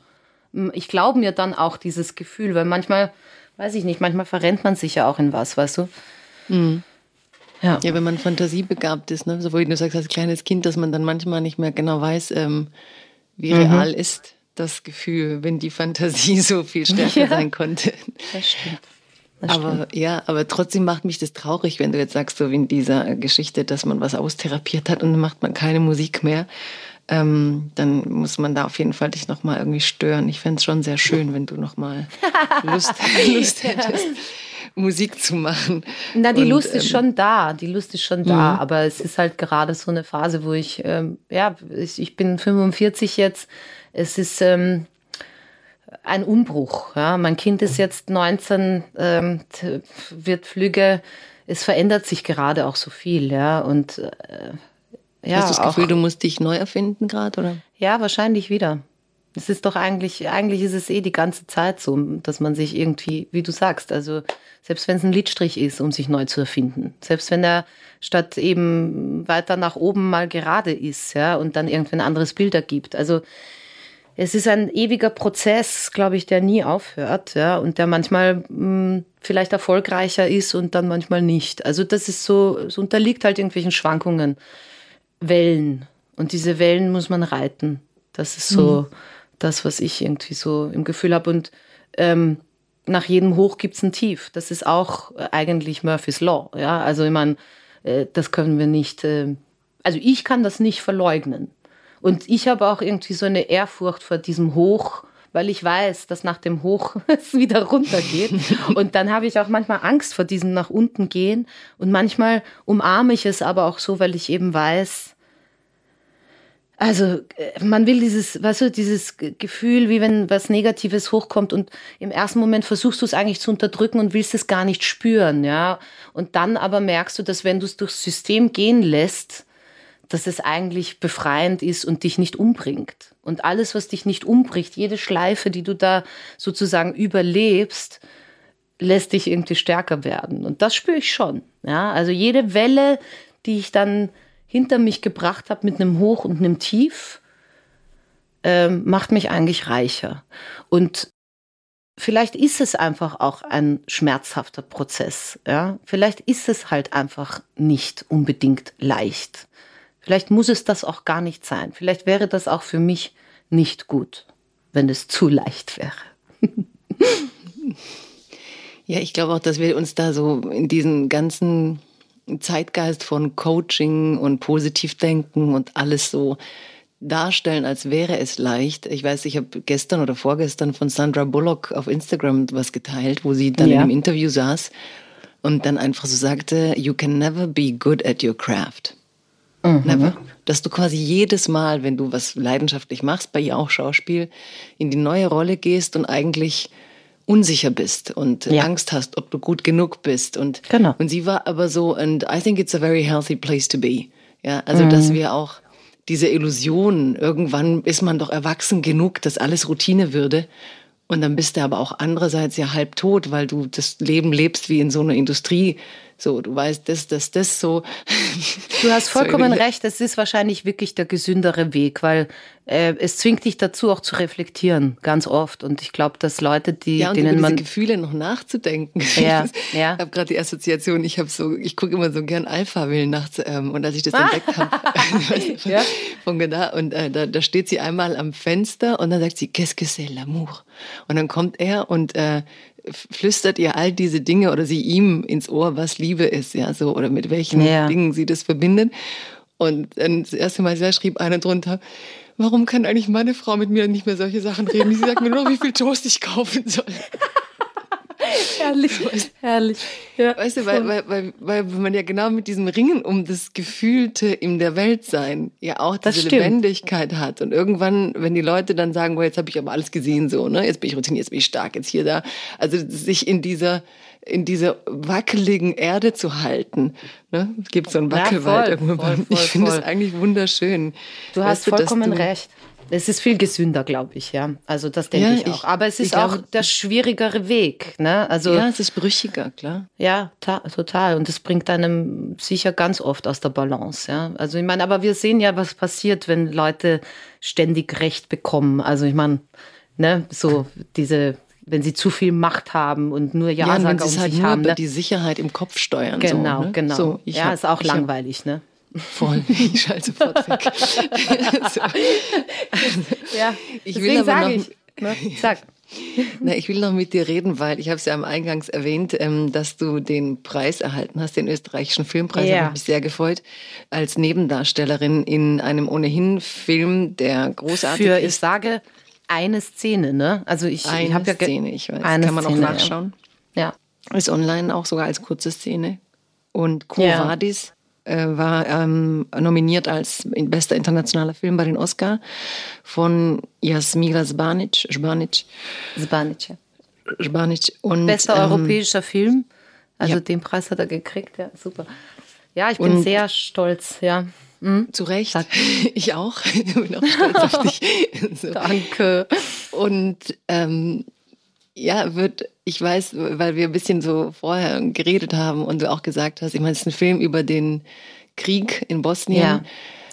ich glaube mir dann auch dieses Gefühl, weil manchmal, weiß ich nicht, manchmal verrennt man sich ja auch in was, weißt du? Mhm. Ja. ja, wenn man fantasiebegabt ist, ne? so wie du sagst als kleines Kind, dass man dann manchmal nicht mehr genau weiß, ähm, wie mhm. real ist das Gefühl, wenn die Fantasie so viel stärker ja, sein konnte. Das stimmt. Das aber stimmt. ja, aber trotzdem macht mich das traurig, wenn du jetzt sagst, so wie in dieser Geschichte, dass man was austherapiert hat und dann macht man keine Musik mehr. Ähm, dann muss man da auf jeden Fall dich nochmal irgendwie stören. Ich fände es schon sehr schön, wenn du nochmal Lust, Lust hättest. Musik zu machen. Na, die und, Lust ist ähm, schon da, die Lust ist schon da, mhm. aber es ist halt gerade so eine Phase, wo ich, ähm, ja, ich, ich, bin 45 jetzt, es ist ähm, ein Umbruch. Ja. Mein Kind ist jetzt 19, ähm, wird Flüge, es verändert sich gerade auch so viel, ja, und äh, ja. Hast du das Gefühl, auch, du musst dich neu erfinden gerade, oder? Ja, wahrscheinlich wieder. Es ist doch eigentlich, eigentlich ist es eh die ganze Zeit so, dass man sich irgendwie, wie du sagst, also selbst wenn es ein Lidstrich ist, um sich neu zu erfinden, selbst wenn er statt eben weiter nach oben mal gerade ist, ja, und dann irgendwie ein anderes Bild ergibt. Also es ist ein ewiger Prozess, glaube ich, der nie aufhört, ja, und der manchmal mh, hm, vielleicht erfolgreicher ist und dann manchmal nicht. Also das ist so, es unterliegt halt irgendwelchen Schwankungen, Wellen. Und diese Wellen muss man reiten. Das ist so. Mhm das, was ich irgendwie so im Gefühl habe. Und ähm, nach jedem Hoch gibt es ein Tief. Das ist auch äh, eigentlich Murphy's Law. Ja, also ich meine, äh, das können wir nicht. Äh, also ich kann das nicht verleugnen. Und ich habe auch irgendwie so eine Ehrfurcht vor diesem Hoch, weil ich weiß, dass nach dem Hoch es wieder runtergeht. Und dann habe ich auch manchmal Angst vor diesem nach unten gehen. Und manchmal umarme ich es aber auch so, weil ich eben weiß, also äh, man will dieses, weißt du, dieses Gefühl, wie wenn was Negatives hochkommt und im ersten Moment versuchst du es eigentlich zu unterdrücken und willst es gar nicht spüren, ja. Und dann aber merkst du, dass wenn du es durchs System gehen lässt, dass es eigentlich befreiend ist und dich nicht umbringt. Und alles, was dich nicht umbringt, jede Schleife, die du da sozusagen überlebst, lässt dich irgendwie stärker werden. Und das spüre ich schon, ja. Also jede Welle, die ich dann hinter mich gebracht habe mit einem Hoch und einem Tief, ähm, macht mich eigentlich reicher. Und vielleicht ist es einfach auch ein schmerzhafter Prozess. Ja? Vielleicht ist es halt einfach nicht unbedingt leicht. Vielleicht muss es das auch gar nicht sein. Vielleicht wäre das auch für mich nicht gut, wenn es zu leicht wäre. ja, ich glaube auch, dass wir uns da so in diesen ganzen Zeitgeist von Coaching und Positivdenken und alles so darstellen, als wäre es leicht. Ich weiß, ich habe gestern oder vorgestern von Sandra Bullock auf Instagram was geteilt, wo sie dann ja. im Interview saß und dann einfach so sagte, you can never be good at your craft. Mhm. Never. Dass du quasi jedes Mal, wenn du was leidenschaftlich machst, bei ihr auch Schauspiel, in die neue Rolle gehst und eigentlich unsicher bist und ja. Angst hast, ob du gut genug bist. Und, genau. und sie war aber so, and I think it's a very healthy place to be. Ja, also mhm. dass wir auch diese Illusion, irgendwann ist man doch erwachsen genug, dass alles Routine würde. Und dann bist du aber auch andererseits ja halb tot, weil du das Leben lebst wie in so einer Industrie, so, du weißt, das, das, das so. Du hast vollkommen so recht. Es ist wahrscheinlich wirklich der gesündere Weg, weil äh, es zwingt dich dazu, auch zu reflektieren, ganz oft. Und ich glaube, dass Leute, die ja, und denen über man diese Gefühle noch nachzudenken. Ja, ja. Ich habe gerade die Assoziation. Ich habe so, ich gucke immer so gern Alpha-Willen nachts. Ähm, und als ich das ah. entdeckt habe, ja. von da und äh, da, da steht sie einmal am Fenster und dann sagt sie, qu'est-ce que c'est l'amour? Und dann kommt er und äh, flüstert ihr all diese Dinge oder sie ihm ins Ohr, was Liebe ist, ja, so, oder mit welchen ja. Dingen sie das verbindet. Und dann das erste Mal da schrieb einer drunter, warum kann eigentlich meine Frau mit mir nicht mehr solche Sachen reden? Sie sagt mir nur noch, wie viel Toast ich kaufen soll. herrlich, herrlich. Ja, weißt du, weil, weil, weil, weil man ja genau mit diesem Ringen um das Gefühlte in der Welt sein ja auch diese Lebendigkeit hat. Und irgendwann, wenn die Leute dann sagen, oh, jetzt habe ich aber alles gesehen, so, ne, jetzt bin ich routiniert, jetzt bin ich stark, jetzt hier, da. Also sich in dieser in dieser wackeligen Erde zu halten. Ne? Es gibt so einen Wackelwald ja, voll, irgendwann. Voll, voll, ich finde es eigentlich wunderschön. Du hast vollkommen du, recht. Es ist viel gesünder, glaube ich, ja. Also das denke ja, ich auch. Aber es ist auch glaube, der schwierigere Weg, ne? Also ja, es ist brüchiger, klar. Ja, total. Und es bringt einem sicher ganz oft aus der Balance, ja. Also ich meine, aber wir sehen ja, was passiert, wenn Leute ständig Recht bekommen. Also ich meine, ne, so diese wenn sie zu viel Macht haben und nur Ja, ja sagen um sich halt haben. Ne? die Sicherheit im Kopf steuern. Genau, so, ne? genau. So, ja, hab, ist auch langweilig, ne? Voll, ich schalte sofort weg. so. Ja, ich will aber noch, ich, ne? Sag. Na, ich will noch mit dir reden, weil ich habe es ja am Eingangs erwähnt, ähm, dass du den Preis erhalten hast, den österreichischen Filmpreis. Ja. Habe mich sehr gefreut als Nebendarstellerin in einem ohnehin Film, der großartig Für, ist. Ich sage eine Szene, ne? Also ich, eine ich habe ja Szene, ich weiß. Eine Kann man Szene, auch nachschauen. Ja. Ist online auch sogar als kurze Szene. Und Quo ja. Vadis äh, war ähm, nominiert als bester internationaler Film bei den Oscar von Jasmila Zbanic. Zbanic. Zbanic. Zbanic. Und, Bester ähm, europäischer Film. Also ja. den Preis hat er gekriegt, ja, super. Ja, ich bin und, sehr stolz, ja. Mhm. Zu Recht. Sag. Ich auch. Ich bin auch stolz auf dich. So. Danke. Und ähm, ja, wird, ich weiß, weil wir ein bisschen so vorher geredet haben und du auch gesagt hast, ich meine, es ist ein Film über den Krieg in Bosnien. Ja.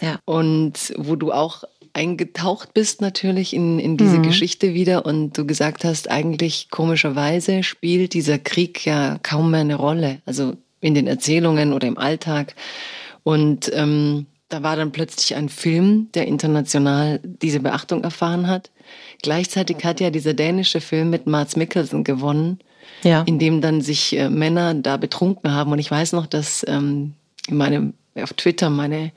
ja. Und wo du auch eingetaucht bist natürlich in, in diese mhm. Geschichte wieder und du gesagt hast, eigentlich komischerweise spielt dieser Krieg ja kaum mehr eine Rolle. Also in den Erzählungen oder im Alltag. Und ähm, da war dann plötzlich ein Film, der international diese Beachtung erfahren hat. Gleichzeitig hat ja dieser dänische Film mit Mats Mikkelsen gewonnen, ja. in dem dann sich äh, Männer da betrunken haben. Und ich weiß noch, dass ähm, meine auf Twitter meine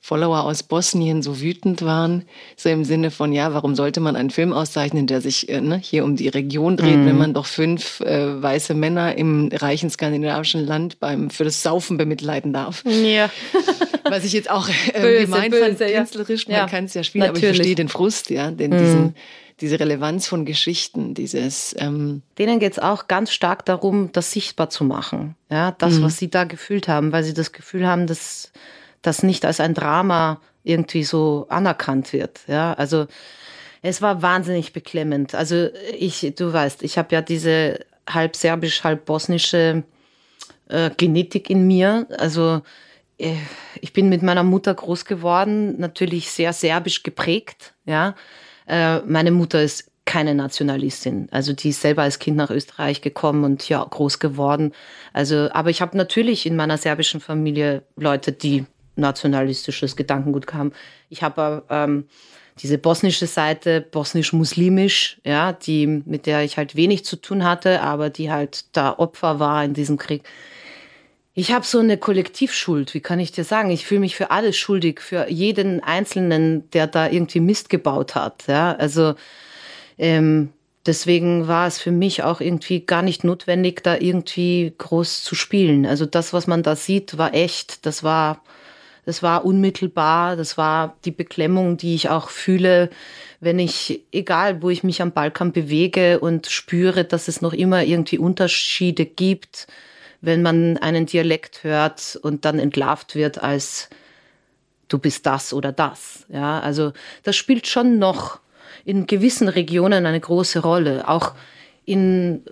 Follower aus Bosnien so wütend waren, so im Sinne von, ja, warum sollte man einen Film auszeichnen, der sich äh, ne, hier um die Region dreht, mhm. wenn man doch fünf äh, weiße Männer im reichen skandinavischen Land beim für das Saufen bemitleiden darf. Ja. Was ich jetzt auch äh, böse, gemein böse, fand, künstlerisch, man ja. kann es ja spielen, Natürlich. aber ich verstehe den Frust, ja, den mhm. diesen diese Relevanz von Geschichten, dieses. Ähm Denen geht es auch ganz stark darum, das sichtbar zu machen. Ja, das, mhm. was sie da gefühlt haben, weil sie das Gefühl haben, dass das nicht als ein Drama irgendwie so anerkannt wird. Ja, also es war wahnsinnig beklemmend. Also ich, du weißt, ich habe ja diese halb serbisch, halb bosnische äh, Genetik in mir. Also äh, ich bin mit meiner Mutter groß geworden, natürlich sehr serbisch geprägt, ja. Äh, meine Mutter ist keine Nationalistin. Also die ist selber als Kind nach Österreich gekommen und ja groß geworden. Also, aber ich habe natürlich in meiner serbischen Familie Leute, die nationalistisches Gedankengut haben. Ich habe ähm, diese bosnische Seite, bosnisch-muslimisch, ja, die mit der ich halt wenig zu tun hatte, aber die halt da Opfer war in diesem Krieg. Ich habe so eine Kollektivschuld, wie kann ich dir sagen? Ich fühle mich für alles schuldig, für jeden Einzelnen, der da irgendwie Mist gebaut hat. Ja, also ähm, deswegen war es für mich auch irgendwie gar nicht notwendig, da irgendwie groß zu spielen. Also das, was man da sieht, war echt. Das war Das war unmittelbar, das war die Beklemmung, die ich auch fühle, wenn ich, egal wo ich mich am Balkan bewege und spüre, dass es noch immer irgendwie Unterschiede gibt, wenn man einen Dialekt hört und dann entlarvt wird als du bist das oder das. Ja, also das spielt schon noch in gewissen Regionen eine große Rolle. Auch in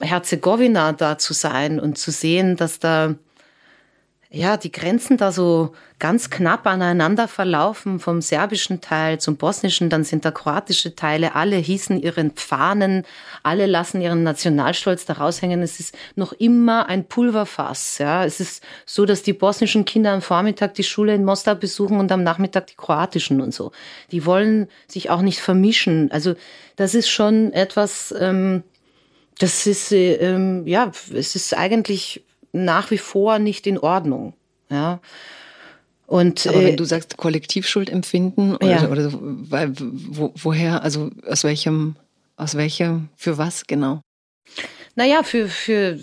Herzegowina da zu sein und zu sehen, dass da ja, die Grenzen da so ganz knapp aneinander verlaufen, vom serbischen Teil zum bosnischen, dann sind da kroatische Teile, alle hießen ihren Fahnen, alle lassen ihren Nationalstolz da raushängen. Es ist noch immer ein Pulverfass, ja. Es ist so, dass die bosnischen Kinder am Vormittag die Schule in Mostar besuchen und am Nachmittag die kroatischen und so. Die wollen sich auch nicht vermischen. Also, das ist schon etwas, ähm, das ist, äh, ähm, ja, es ist eigentlich nach wie vor nicht in Ordnung. Ja. Und, Aber wenn äh, du sagst Kollektivschuld empfinden oder, ja. oder weil, wo, woher, also aus welchem, aus welchem, für was genau? Naja, für, für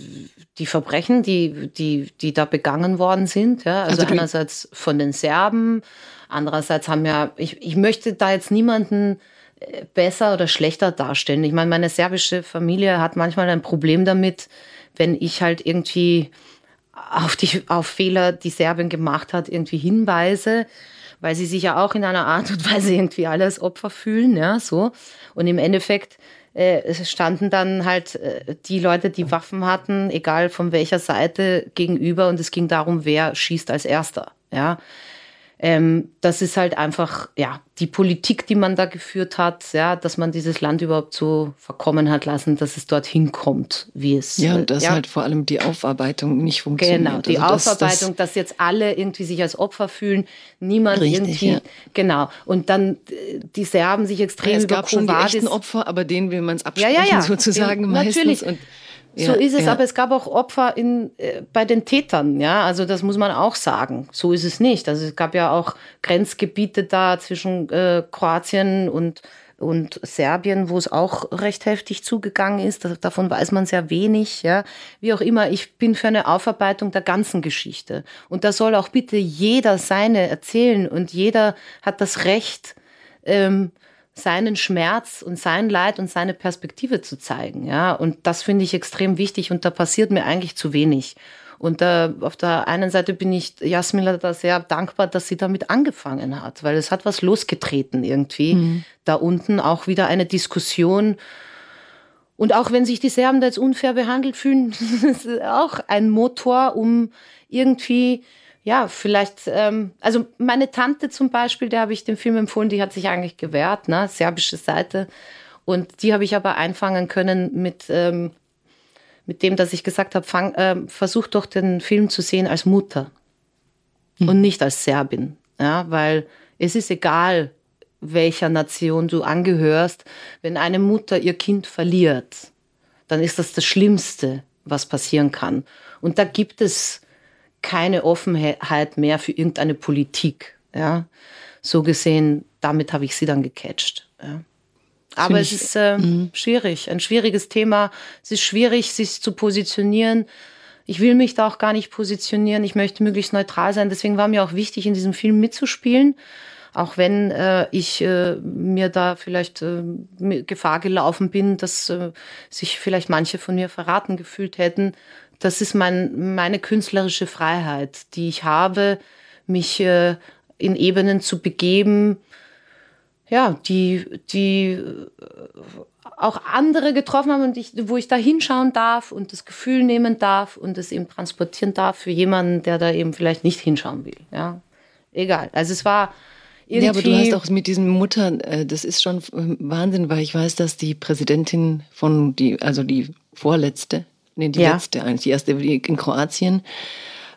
die Verbrechen, die, die, die da begangen worden sind. Ja. Also, also einerseits von den Serben, andererseits haben ja, ich, ich möchte da jetzt niemanden äh, besser oder schlechter darstellen. Ich meine, meine serbische Familie hat manchmal ein Problem damit, wenn ich halt irgendwie auf die auf Fehler, die Serbien gemacht hat, irgendwie hinweise, weil sie sich ja auch in einer Art und Weise irgendwie alle als Opfer fühlen, ja, so. Und im Endeffekt äh, standen dann halt äh, die Leute, die Waffen hatten, egal von welcher Seite gegenüber, und es ging darum, wer schießt als Erster, ja. Ähm, das ist halt einfach, ja, die Politik, die man da geführt hat, ja, dass man dieses Land überhaupt so verkommen hat lassen, dass es dorthin kommt, wie es. Ja, und dass ja. halt vor allem die Aufarbeitung nicht funktioniert. Genau, die also Aufarbeitung, das, dass jetzt alle irgendwie sich als Opfer fühlen, niemand richtig, irgendwie. Ja. Genau. Und dann äh, die Serben sich extrem ja, es gab schon die echten Opfer, aber denen will man es absprechen ja, ja, ja. sozusagen ja, meistens. Natürlich. Und so ist es, ja. aber es gab auch Opfer in, äh, bei den Tätern, ja. Also das muss man auch sagen. So ist es nicht. Also es gab ja auch Grenzgebiete da zwischen äh, Kroatien und und Serbien, wo es auch recht heftig zugegangen ist. Das, davon weiß man sehr wenig. Ja. Wie auch immer, ich bin für eine Aufarbeitung der ganzen Geschichte. Und da soll auch bitte jeder seine erzählen und jeder hat das Recht, ähm, seinen Schmerz und sein Leid und seine Perspektive zu zeigen. Ja, und das finde ich extrem wichtig und da passiert mir eigentlich zu wenig. Und da, auf der einen Seite bin ich Jasmila da sehr dankbar, dass sie damit angefangen hat, weil es hat was losgetreten irgendwie. Mhm. Da unten auch wieder eine Diskussion. Und auch wenn sich die Serben da jetzt unfair behandelt fühlen, ist auch ein Motor, um irgendwie ja, vielleicht, ähm, also meine Tante zum Beispiel, der habe ich den Film empfohlen, die hat sich eigentlich gewehrt, ne, serbische Seite. Und die habe ich aber einfangen können mit, ähm, mit dem, dass ich gesagt habe, fang, äh, versuch doch den Film zu sehen als Mutter mhm. und nicht als Serbin. Ja, weil es ist egal, welcher Nation du angehörst, wenn eine Mutter ihr Kind verliert, dann ist das das Schlimmste, was passieren kann. Und da gibt es keine Offenheit mehr für irgendeine Politik. Ja, so gesehen, damit habe ich sie dann gecatcht. Ja. Aber es ist äh, mhm. schwierig, ein schwieriges Thema. Es ist schwierig, sich zu positionieren. Ich will mich da auch gar nicht positionieren. Ich möchte möglichst neutral sein. Deswegen war mir auch wichtig, in diesem Film mitzuspielen. Auch wenn äh, ich äh, mir da vielleicht äh, Gefahr gelaufen bin, dass äh, sich vielleicht manche von mir verraten gefühlt hätten das ist mein, meine künstlerische Freiheit, die ich habe, mich äh, in Ebenen zu begeben, ja, die, die äh, auch andere getroffen haben und ich, wo ich da hinschauen darf und das Gefühl nehmen darf und es eben transportieren darf für jemanden, der da eben vielleicht nicht hinschauen will. Ja, egal. Also es war irgendwie. Ja, aber du hast auch mit diesen Muttern, äh, das ist schon Wahnsinn, weil ich weiß, dass die Präsidentin von die, also die vorletzte, nee, die ja. letzte eigentlich, die erste in Kroatien,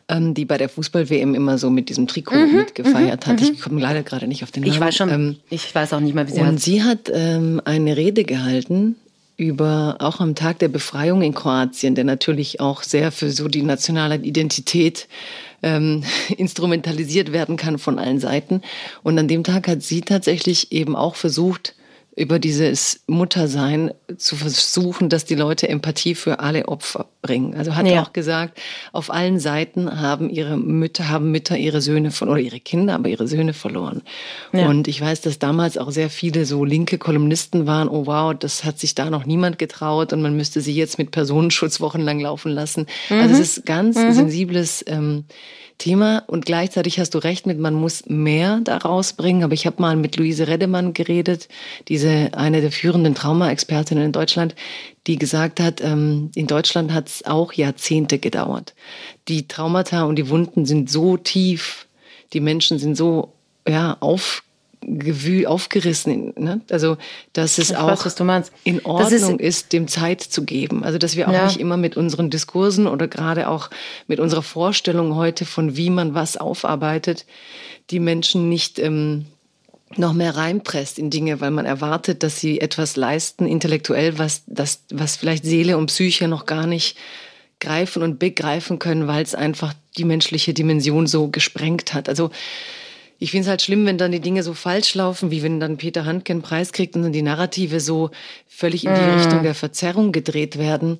ähm, die bei der Fußball-WM immer so mit diesem Trikot mhm, mitgefeiert mhm, hat. Ich mhm. komme leider gerade nicht auf den Namen. Ich weiß schon, ähm, ich weiß auch nicht mal, wie sie Und hat. sie hat ähm, eine Rede gehalten über auch am Tag der Befreiung in Kroatien, der natürlich auch sehr für so die nationale Identität ähm, instrumentalisiert werden kann von allen Seiten. Und an dem Tag hat sie tatsächlich eben auch versucht, über dieses Muttersein zu versuchen, dass die Leute Empathie für alle Opfer bringen. Also hat ja. auch gesagt, auf allen Seiten haben ihre Mütter, haben Mütter ihre Söhne von, oder ihre Kinder, aber ihre Söhne verloren. Ja. Und ich weiß, dass damals auch sehr viele so linke Kolumnisten waren, oh wow, das hat sich da noch niemand getraut und man müsste sie jetzt mit Personenschutz wochenlang laufen lassen. Mhm. Also es ist ganz mhm. sensibles ähm, Thema und gleichzeitig hast du recht mit, man muss mehr daraus bringen. Aber ich habe mal mit Luise Redemann geredet, diese eine der führenden Trauma-Expertinnen in Deutschland, die gesagt hat, ähm, in Deutschland hat es auch Jahrzehnte gedauert. Die Traumata und die Wunden sind so tief, die Menschen sind so ja, auf, gewühl, aufgerissen. Ne? Also, dass es ich auch weiß, in Ordnung ist, ist, dem Zeit zu geben. Also, dass wir auch ja. nicht immer mit unseren Diskursen oder gerade auch mit unserer Vorstellung heute von wie man was aufarbeitet, die Menschen nicht ähm, noch mehr reinpresst in Dinge, weil man erwartet, dass sie etwas leisten, intellektuell, was, das, was vielleicht Seele und Psyche noch gar nicht greifen und begreifen können, weil es einfach die menschliche Dimension so gesprengt hat. Also ich finde es halt schlimm, wenn dann die Dinge so falsch laufen, wie wenn dann Peter Handke einen Preis kriegt und dann die Narrative so völlig in die mm. Richtung der Verzerrung gedreht werden.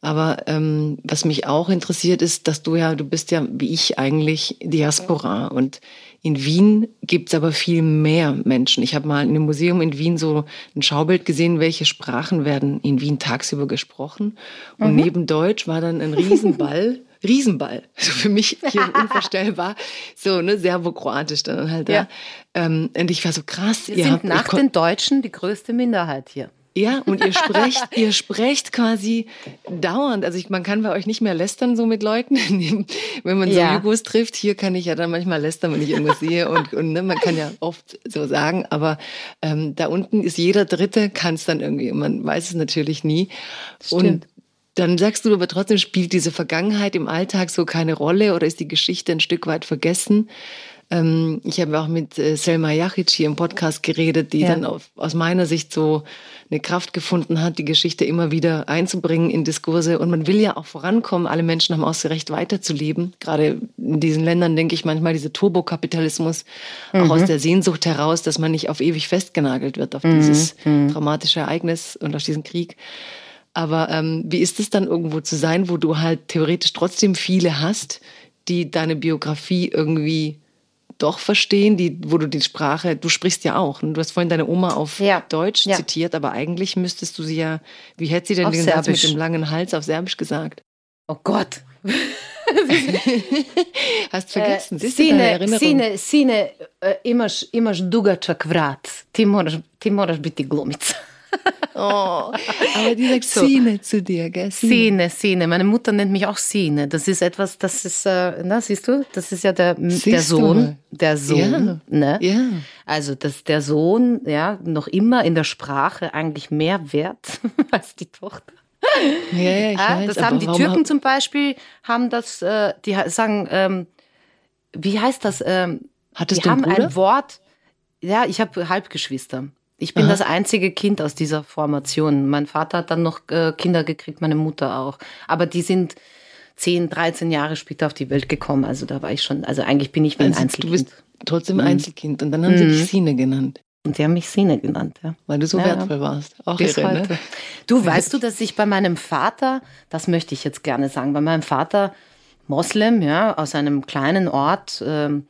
Aber ähm, was mich auch interessiert ist, dass du ja, du bist ja wie ich eigentlich Diaspora und in Wien gibt's aber viel mehr Menschen. Ich habe mal in einem Museum in Wien so ein Schaubild gesehen, welche Sprachen werden in Wien tagsüber gesprochen. Und mhm. neben Deutsch war dann ein Riesenball Riesenball. Also für mich hier unvorstellbar. So, ne, Serbo-Kroatisch dann halt da. Ja. Ähm, und ich war so krass. Wir sind habt, nach den Deutschen die größte Minderheit hier. Ja, und ihr sprecht, ihr sprecht quasi dauernd. Also ich, man kann bei euch nicht mehr lästern so mit Leuten, wenn man so ja. Jugos trifft. Hier kann ich ja dann manchmal lästern, wenn ich irgendwas sehe und, und ne, man kann ja oft so sagen, aber ähm, da unten ist jeder Dritte, kann es dann irgendwie, man weiß es natürlich nie. Stimmt. Und dann sagst du aber trotzdem, spielt diese Vergangenheit im Alltag so keine Rolle oder ist die Geschichte ein Stück weit vergessen? Ähm, ich habe auch mit äh, Selma Jachic hier im Podcast geredet, die ja. dann auf, aus meiner Sicht so eine Kraft gefunden hat, die Geschichte immer wieder einzubringen in Diskurse. Und man will ja auch vorankommen. Alle Menschen haben auch das Recht, weiterzuleben. Gerade in diesen Ländern denke ich manchmal, dieser Turbokapitalismus, mhm. auch aus der Sehnsucht heraus, dass man nicht auf ewig festgenagelt wird auf mhm. dieses mhm. traumatische Ereignis und auf diesen Krieg. Aber ähm, wie ist es dann irgendwo zu sein, wo du halt theoretisch trotzdem viele hast, die deine Biografie irgendwie doch verstehen, die, wo du die Sprache, du sprichst ja auch. Und du hast vorhin deine Oma auf ja. Deutsch ja. zitiert, aber eigentlich müsstest du sie ja, wie hätte sie denn auf den Serbisch. Satz mit dem langen Hals auf Serbisch gesagt? Oh Gott. Hast vergessen, äh, sine, sine, sine, uh, imaš, imaš dugačak vrat, ti moraš, ti moraš biti glumica. Oh, aber die sagt so. Sine zu dir, gell? Sine. Sine, Meine Mutter nennt mich auch Sine. Das ist etwas, das ist, äh, na, siehst du, das ist ja der, der Sohn. Der Sohn, ja. ne? Ja. Also, dass der Sohn, ja, noch immer in der Sprache eigentlich mehr wert als die Tochter. Ja, ja, ich ja, weiß. Das haben die Türken zum Beispiel, haben das, äh, die sagen, ähm, wie heißt das? Ähm, Hattest die du haben ein Wort, ja, ich habe Halbgeschwister. Ich bin Aha. das einzige Kind aus dieser Formation. Mein Vater hat dann noch äh, Kinder gekriegt, meine Mutter auch. Aber die sind 10, 13 Jahre später auf die Welt gekommen. Also da war ich schon, also eigentlich bin ich wie ein also, Einzelkind. Du bist trotzdem mhm. Einzelkind. Und dann haben mhm. sie dich Sine genannt. Und die haben mich Sine genannt, ja. Weil du so ja, wertvoll warst. Auch Bis irre, ne? heute. Ne? Du, weißt du, dass ich bei meinem Vater, das möchte ich jetzt gerne sagen, bei meinem Vater Moslem, ja, aus einem kleinen Ort, ähm,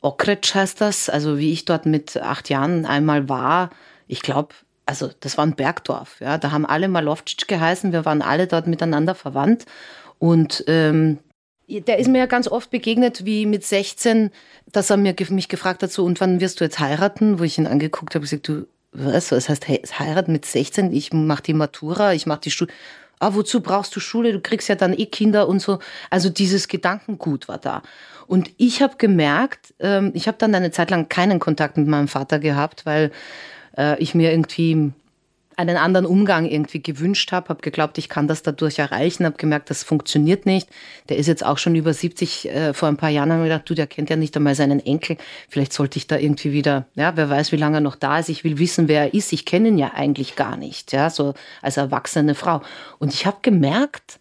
Okretsch heißt das, also wie ich dort mit acht Jahren einmal war, ich glaube, also das war ein Bergdorf, ja, da haben alle Malovcic geheißen, wir waren alle dort miteinander verwandt und ähm, der ist mir ja ganz oft begegnet, wie mit 16, dass er mir, mich gefragt hat, so, und wann wirst du jetzt heiraten? Wo ich ihn angeguckt habe, gesagt, du, was, was heißt heiraten mit 16? Ich mache die Matura, ich mache die Schule. Ah, wozu brauchst du Schule? Du kriegst ja dann eh Kinder und so. Also dieses Gedankengut war da. Und ich habe gemerkt, ähm, ich habe dann eine Zeit lang keinen Kontakt mit meinem Vater gehabt, weil äh, ich mir irgendwie einen anderen Umgang irgendwie gewünscht habe, habe geglaubt, ich kann das dadurch erreichen, habe gemerkt, das funktioniert nicht. Der ist jetzt auch schon über 70. Äh, vor ein paar Jahren haben wir gedacht, du, der kennt ja nicht einmal seinen Enkel. Vielleicht sollte ich da irgendwie wieder, ja, wer weiß, wie lange er noch da ist. Ich will wissen, wer er ist. Ich kenne ihn ja eigentlich gar nicht, ja, so als erwachsene Frau. Und ich habe gemerkt,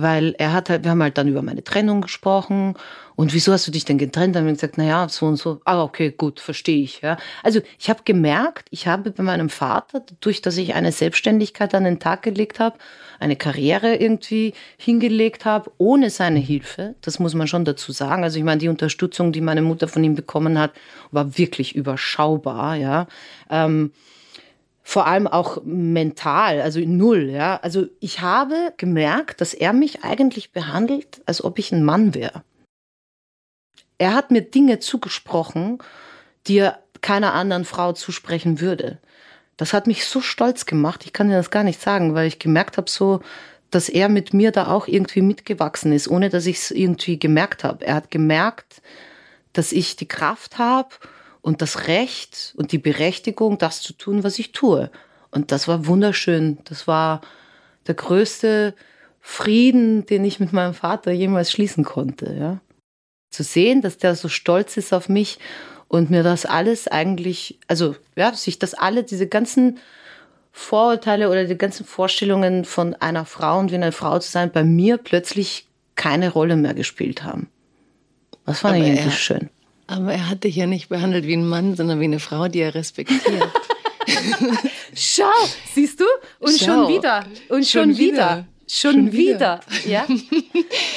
weil er hat halt, wir haben halt dann über meine Trennung gesprochen und wieso hast du dich denn getrennt? Dann haben wir gesagt, naja, so und so. Ah, okay, gut, verstehe ich. Ja. Also ich habe gemerkt, ich habe bei meinem Vater, durch dass ich eine Selbstständigkeit an den Tag gelegt habe, eine Karriere irgendwie hingelegt habe, ohne seine Hilfe, das muss man schon dazu sagen. Also ich meine, die Unterstützung, die meine Mutter von ihm bekommen hat, war wirklich überschaubar, ja. Ähm, vor allem auch mental, also null, ja. Also ich habe gemerkt, dass er mich eigentlich behandelt, als ob ich ein Mann wäre. Er hat mir Dinge zugesprochen, die er keiner anderen Frau zusprechen würde. Das hat mich so stolz gemacht. Ich kann dir das gar nicht sagen, weil ich gemerkt habe, so, dass er mit mir da auch irgendwie mitgewachsen ist, ohne dass ich es irgendwie gemerkt habe. Er hat gemerkt, dass ich die Kraft habe und das Recht und die Berechtigung, das zu tun, was ich tue. Und das war wunderschön. Das war der größte Frieden, den ich mit meinem Vater jemals schließen konnte. Ja. Zu sehen, dass der so stolz ist auf mich und mir das alles eigentlich, also ja, sich das alle, diese ganzen Vorurteile oder die ganzen Vorstellungen von einer Frau und wie eine Frau zu sein, bei mir plötzlich keine Rolle mehr gespielt haben. Das fand Aber ich eigentlich schön. Aber er hat dich ja nicht behandelt wie ein Mann, sondern wie eine Frau, die er respektiert. Schau, siehst du? Und Schau. schon wieder. Und schon, schon wieder. wieder. Schon, schon wieder. wieder. ja?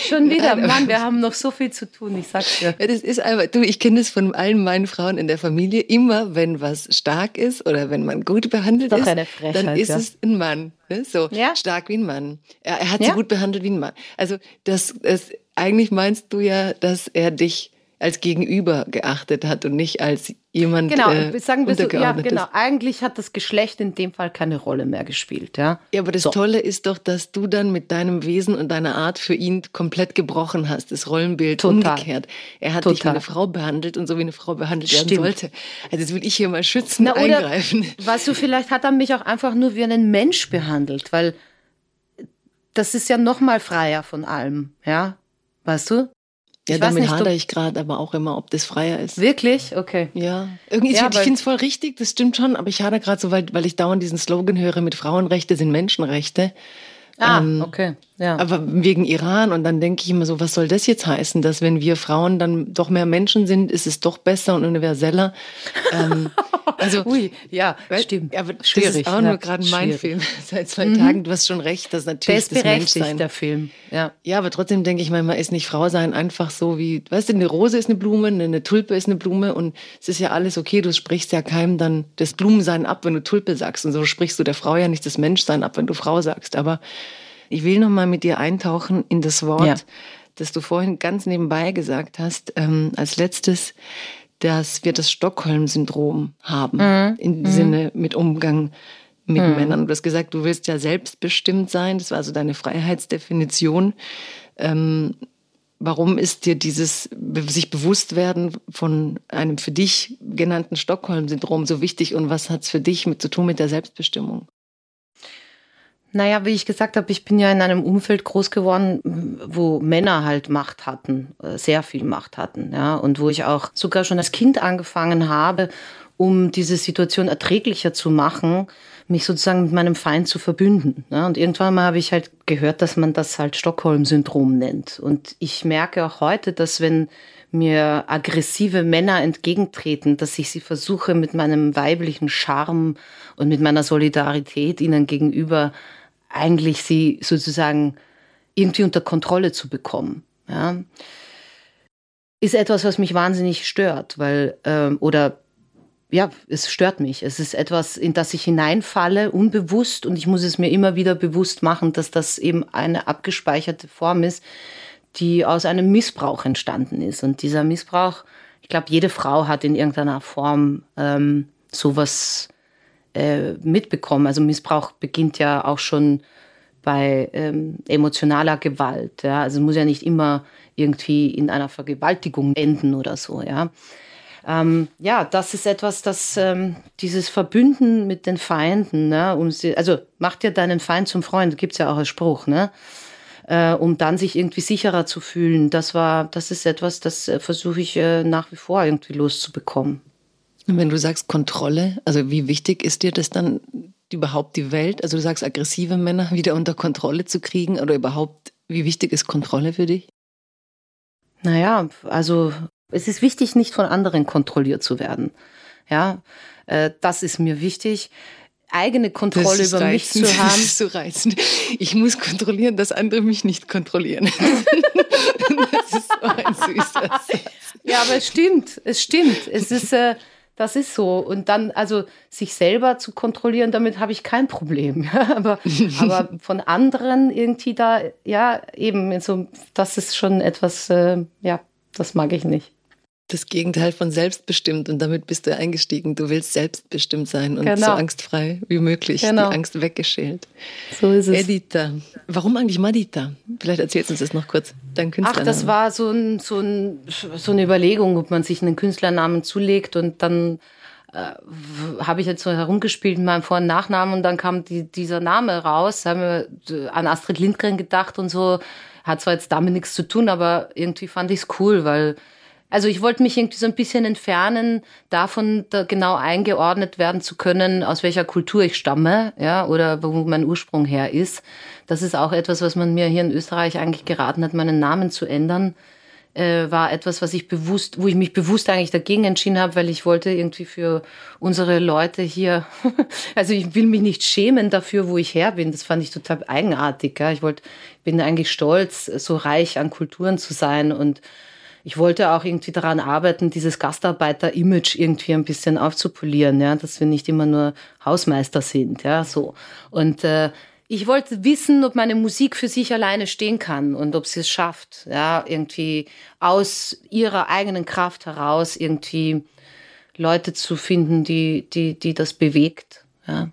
schon wieder. Mann, wir haben noch so viel zu tun, ich sag's dir. Ja, das ist einfach, du, ich kenne das von allen meinen Frauen in der Familie. Immer, wenn was stark ist oder wenn man gut behandelt ist, Frechheit, dann ist ja. es ein Mann. Ne? So, ja? stark wie ein Mann. Er, er hat sie gut behandelt wie ein Mann. Also, das, das, eigentlich meinst du ja, dass er dich als Gegenüber geachtet hat und nicht als jemand genau, äh, sagen wir so, ja, genau. Eigentlich hat das Geschlecht in dem Fall keine Rolle mehr gespielt, ja. Ja, aber das so. Tolle ist doch, dass du dann mit deinem Wesen und deiner Art für ihn komplett gebrochen hast, das Rollenbild Total. umgekehrt. Er hat Total. dich wie eine Frau behandelt und so wie eine Frau behandelt Stimmt. werden sollte. Also das will ich hier mal schützen, Na, eingreifen. Weißt du, vielleicht hat er mich auch einfach nur wie einen Mensch behandelt, weil das ist ja noch mal freier von allem, ja. Weißt du? Ja, ich damit hadere ich gerade aber auch immer, ob das freier ist. Wirklich? Okay. Ja. Irgendwie, ja, ich, ich finde es voll richtig, das stimmt schon, aber ich hadere gerade so, weil, weil ich dauernd diesen Slogan höre mit Frauenrechte sind Menschenrechte. Ah, ähm, okay. Ja. Aber wegen Iran und dann denke ich immer so, was soll das jetzt heißen, dass wenn wir Frauen dann doch mehr Menschen sind, ist es doch besser und universeller. ähm, also, Ui, ja, weil, stimmt. Aber Schwierig. Das ist auch nur gerade mein Film seit zwei mhm. Tagen. Du hast schon recht, dass natürlich das Menschsein. der Film. Ja. ja, aber trotzdem denke ich manchmal, ist nicht Frau sein einfach so wie, weißt du, eine Rose ist eine Blume, eine Tulpe ist eine Blume und es ist ja alles okay. Du sprichst ja keinem dann das Blumensein ab, wenn du Tulpe sagst und so sprichst du der Frau ja nicht das Menschsein ab, wenn du Frau sagst. Aber ich will noch mal mit dir eintauchen in das Wort, ja. das du vorhin ganz nebenbei gesagt hast, ähm, als letztes, dass wir das Stockholm-Syndrom haben, mhm. im mhm. Sinne mit Umgang mit mhm. Männern. Du hast gesagt, du willst ja selbstbestimmt sein, das war also deine Freiheitsdefinition. Ähm, warum ist dir dieses sich bewusst werden von einem für dich genannten Stockholm-Syndrom so wichtig und was hat es für dich mit zu tun mit der Selbstbestimmung? Naja, wie ich gesagt habe, ich bin ja in einem Umfeld groß geworden, wo Männer halt Macht hatten, äh, sehr viel Macht hatten, ja, und wo ich auch sogar schon als Kind angefangen habe, um diese Situation erträglicher zu machen, mich sozusagen mit meinem Feind zu verbünden. Ja. Und irgendwann mal habe ich halt gehört, dass man das halt Stockholm-Syndrom nennt. Und ich merke auch heute, dass wenn mir aggressive Männer entgegentreten, dass ich sie versuche mit meinem weiblichen Charme und mit meiner Solidarität ihnen gegenüber eigentlich sie sozusagen irgendwie unter Kontrolle zu bekommen. Ja. Ist etwas, was mich wahnsinnig stört, weil, ähm, oder ja, es stört mich. Es ist etwas, in das ich hineinfalle, unbewusst, und ich muss es mir immer wieder bewusst machen, dass das eben eine abgespeicherte Form ist, die aus einem Missbrauch entstanden ist. Und dieser Missbrauch, ich glaube, jede Frau hat in irgendeiner Form ähm, sowas äh, mitbekommen. Also Missbrauch beginnt ja auch schon bei ähm, emotionaler Gewalt. Ja? Also muss ja nicht immer irgendwie in einer Vergewaltigung enden oder so. Ja, ähm, ja das ist etwas, das ähm, dieses Verbünden mit den Feinden, ne? um sie, also mach dir deinen Feind zum Freund, gibt's ja auch als Spruch, ne? Äh, um dann sich irgendwie sicherer zu fühlen. Das war, das ist etwas, das äh, versuche ich äh, nach wie vor irgendwie loszubekommen. Und wenn du sagst Kontrolle, also wie wichtig ist dir das dann überhaupt die Welt, also du sagst aggressive Männer wieder unter Kontrolle zu kriegen oder überhaupt Wie wichtig ist Kontrolle für dich? Naja, also es ist wichtig, nicht von anderen kontrolliert zu werden. Ja, äh, das ist mir wichtig eigene Kontrolle über mich zu haben. Das ist so reizend. Ich muss kontrollieren, dass andere mich nicht kontrollieren. das ist so ein süßer Satz. Ja, aber es stimmt. Es stimmt. Es ist, äh, das ist so. Und dann, also sich selber zu kontrollieren, damit habe ich kein Problem. aber, aber von anderen irgendwie da, ja, eben, so, das ist schon etwas, äh, ja, das mag ich nicht das Gegenteil von selbstbestimmt und damit bist du eingestiegen. Du willst selbstbestimmt sein und genau. so angstfrei wie möglich, genau. die Angst weggeschält. So ist es. Edita. Warum eigentlich Madita? Vielleicht erzählst du uns das noch kurz. Dein Künstlernamen. Ach, das war so, ein, so, ein, so eine Überlegung, ob man sich einen Künstlernamen zulegt und dann äh, habe ich jetzt so herumgespielt mit meinem Vor- und Nachnamen und dann kam die, dieser Name raus, haben wir an Astrid Lindgren gedacht und so. Hat zwar jetzt damit nichts zu tun, aber irgendwie fand ich es cool, weil also ich wollte mich irgendwie so ein bisschen entfernen, davon da genau eingeordnet werden zu können, aus welcher Kultur ich stamme, ja, oder wo mein Ursprung her ist. Das ist auch etwas, was man mir hier in Österreich eigentlich geraten hat, meinen Namen zu ändern. Äh, war etwas, was ich bewusst, wo ich mich bewusst eigentlich dagegen entschieden habe, weil ich wollte irgendwie für unsere Leute hier, also ich will mich nicht schämen dafür, wo ich her bin. Das fand ich total eigenartig. Ja. Ich wollte, bin eigentlich stolz, so reich an Kulturen zu sein und ich wollte auch irgendwie daran arbeiten, dieses Gastarbeiter-Image irgendwie ein bisschen aufzupolieren, ja, dass wir nicht immer nur Hausmeister sind, ja, so. Und äh, ich wollte wissen, ob meine Musik für sich alleine stehen kann und ob sie es schafft, ja, irgendwie aus ihrer eigenen Kraft heraus irgendwie Leute zu finden, die, die, die das bewegt, ja.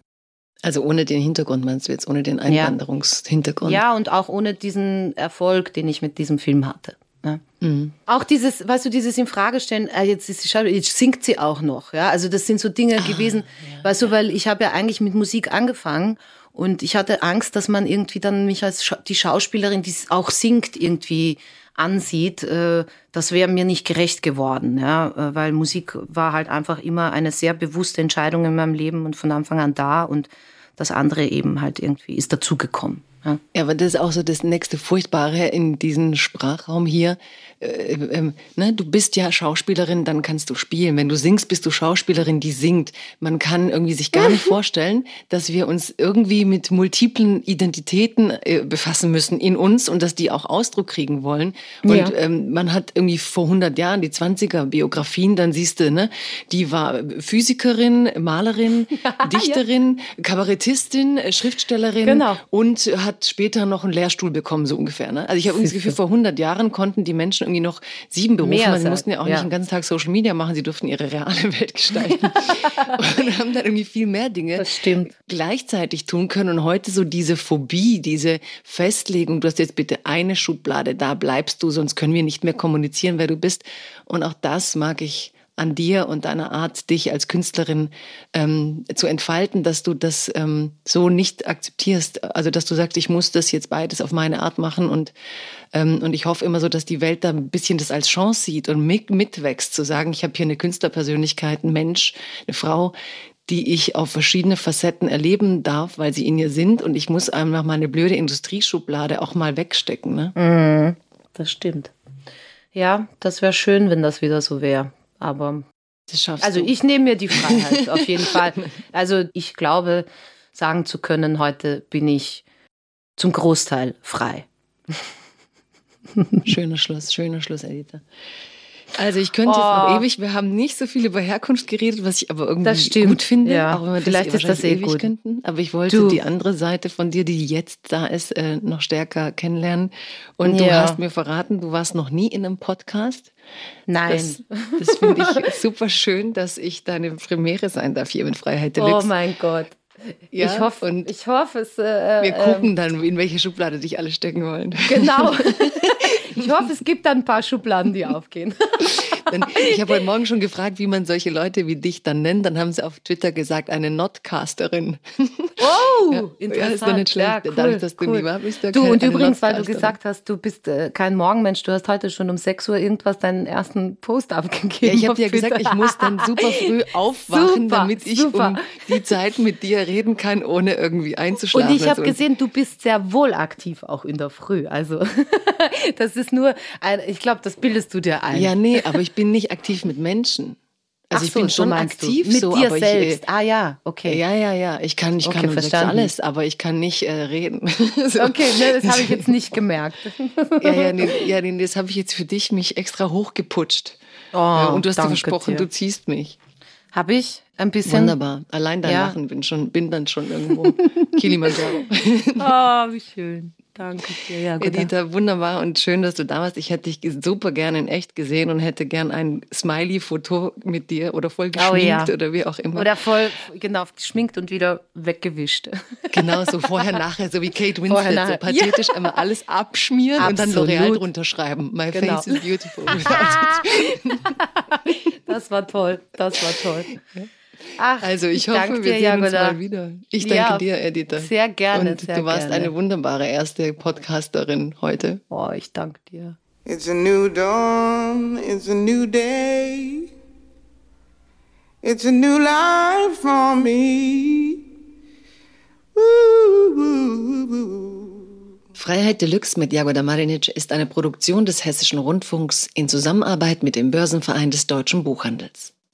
Also ohne den Hintergrund meinst du jetzt, ohne den Einwanderungshintergrund? Ja, und auch ohne diesen Erfolg, den ich mit diesem Film hatte. Ja. Mhm. Auch dieses, weißt du, dieses in Frage stellen, äh, jetzt ist sie jetzt singt sie auch noch, ja. Also das sind so Dinge ah, gewesen, ja, weißt du, weil ich habe ja eigentlich mit Musik angefangen und ich hatte Angst, dass man irgendwie dann mich als Scha die Schauspielerin, die auch singt, irgendwie ansieht. Äh, das wäre mir nicht gerecht geworden, ja, äh, weil Musik war halt einfach immer eine sehr bewusste Entscheidung in meinem Leben und von Anfang an da und das andere eben halt irgendwie ist dazugekommen. Ja. aber das ist auch so das nächste Furchtbare in diesem Sprachraum hier. Äh, äh, ne, du bist ja Schauspielerin, dann kannst du spielen. Wenn du singst, bist du Schauspielerin, die singt. Man kann irgendwie sich gar nicht vorstellen, dass wir uns irgendwie mit multiplen Identitäten äh, befassen müssen in uns und dass die auch Ausdruck kriegen wollen. Und ja. ähm, man hat irgendwie vor 100 Jahren die 20er Biografien, dann siehst du, ne, die war Physikerin, Malerin, Dichterin, ja. Kabarettistin, äh, Schriftstellerin genau. und hat später noch einen Lehrstuhl bekommen, so ungefähr. Ne? Also ich habe irgendwie das Gefühl, vor 100 Jahren konnten die Menschen irgendwie noch sieben Berufe machen. Sie mussten ja auch ja. nicht den ganzen Tag Social Media machen, sie durften ihre reale Welt gestalten. und haben dann irgendwie viel mehr Dinge gleichzeitig tun können. Und heute so diese Phobie, diese Festlegung, du hast jetzt bitte eine Schublade, da bleibst du, sonst können wir nicht mehr kommunizieren, wer du bist. Und auch das mag ich an dir und deiner Art, dich als Künstlerin ähm, zu entfalten, dass du das ähm, so nicht akzeptierst. Also dass du sagst, ich muss das jetzt beides auf meine Art machen und ähm, und ich hoffe immer so, dass die Welt da ein bisschen das als Chance sieht und mit, mitwächst, zu sagen, ich habe hier eine Künstlerpersönlichkeit, ein Mensch, eine Frau, die ich auf verschiedene Facetten erleben darf, weil sie in ihr sind und ich muss einfach meine blöde Industrieschublade auch mal wegstecken. Ne? Mhm, das stimmt. Ja, das wäre schön, wenn das wieder so wäre. Aber also du. ich nehme mir die Freiheit auf jeden Fall. Also ich glaube, sagen zu können, heute bin ich zum Großteil frei. Schöner Schluss, schöner Schluss, Edita. Also ich könnte oh. jetzt noch oh. ewig, wir haben nicht so viel über Herkunft geredet, was ich aber irgendwie gut finde, ja. auch wenn wir Vielleicht das, ist das eh gut. könnten. Aber ich wollte du. die andere Seite von dir, die jetzt da ist, äh, noch stärker kennenlernen. Und ja. du hast mir verraten, du warst noch nie in einem Podcast. Nein. Das, das finde ich super schön, dass ich deine Premiere sein darf hier mit Freiheit Deluxe. Oh mein Gott. Ja, ich hoffe, und ich hoffe es. Äh, wir gucken ähm, dann, in welche Schublade dich alle stecken wollen. Genau. Ich hoffe, es gibt dann ein paar Schubladen, die aufgehen. Dann, ich habe heute Morgen schon gefragt, wie man solche Leute wie dich dann nennt. Dann haben sie auf Twitter gesagt, eine Notcasterin. Oh, ja. interessant. Ja, ist doch nicht schlecht. Ja, cool, Dadurch, dass cool. du war, bist du Du, und übrigens, weil du gesagt hast, du bist äh, kein Morgenmensch, du hast heute schon um 6 Uhr irgendwas deinen ersten Post abgegeben. Ja, ich habe dir ja gesagt, ich muss dann super früh aufwachen, Super, damit ich super. um die Zeit mit dir reden kann, ohne irgendwie einzuschlafen. Und ich habe Also, gesehen, du bist sehr wohl aktiv auch in der Früh. Also das ist nur, ein, ich glaube, das bildest du dir ein. Ja, nee, aber ich bin nicht aktiv mit Menschen. Also Ach ich so, bin schon meinst du. aktiv mit so, dir aber selbst. ich, ah ja, okay. äh, ja, ja, ja, ich kann, ich Okay, kann verstanden. alles, aber ich kann nicht äh, reden. so. Okay, ne, das habe ich jetzt nicht gemerkt. Ja, ja, nee, ja nee, das habe ich jetzt für dich mich extra hochgeputscht. Oh, ja, und du hast dir versprochen, dir. du ziehst mich. Habe ich ein bisschen. Wunderbar. Allein dein Ja. Lachen bin schon, bin dann schon irgendwo Kilimanjaro. Oh, wie schön. Danke dir. Ja, gut. Editha, wunderbar und schön, dass du da warst. Ich hätte dich super gerne in echt gesehen und hätte gern ein Smiley-Foto mit dir oder voll Oh, geschminkt ja. oder wie auch immer. Oder voll, genau, geschminkt und wieder weggewischt. Genau, so vorher, nachher, so wie Kate Vorher, Winslet, so nachher. pathetisch einmal alles abschmieren und dann Absolut. L'Oreal drunter schreiben. My Genau. face is beautiful. Das war toll. Das war toll. Ach, Also ich, danke hoffe, wir dir, sehen uns Jagoda. mal wieder. Ich danke Ja, dir, Editha. sehr gerne, Und sehr du warst gerne. eine wunderbare erste Podcasterin heute. Oh, ich danke dir. It's a new dawn, it's a new day. It's a new life for me. Freiheit Deluxe mit Jagoda Marinic ist eine Produktion des Hessischen Rundfunks in Zusammenarbeit mit dem Börsenverein des Deutschen Buchhandels.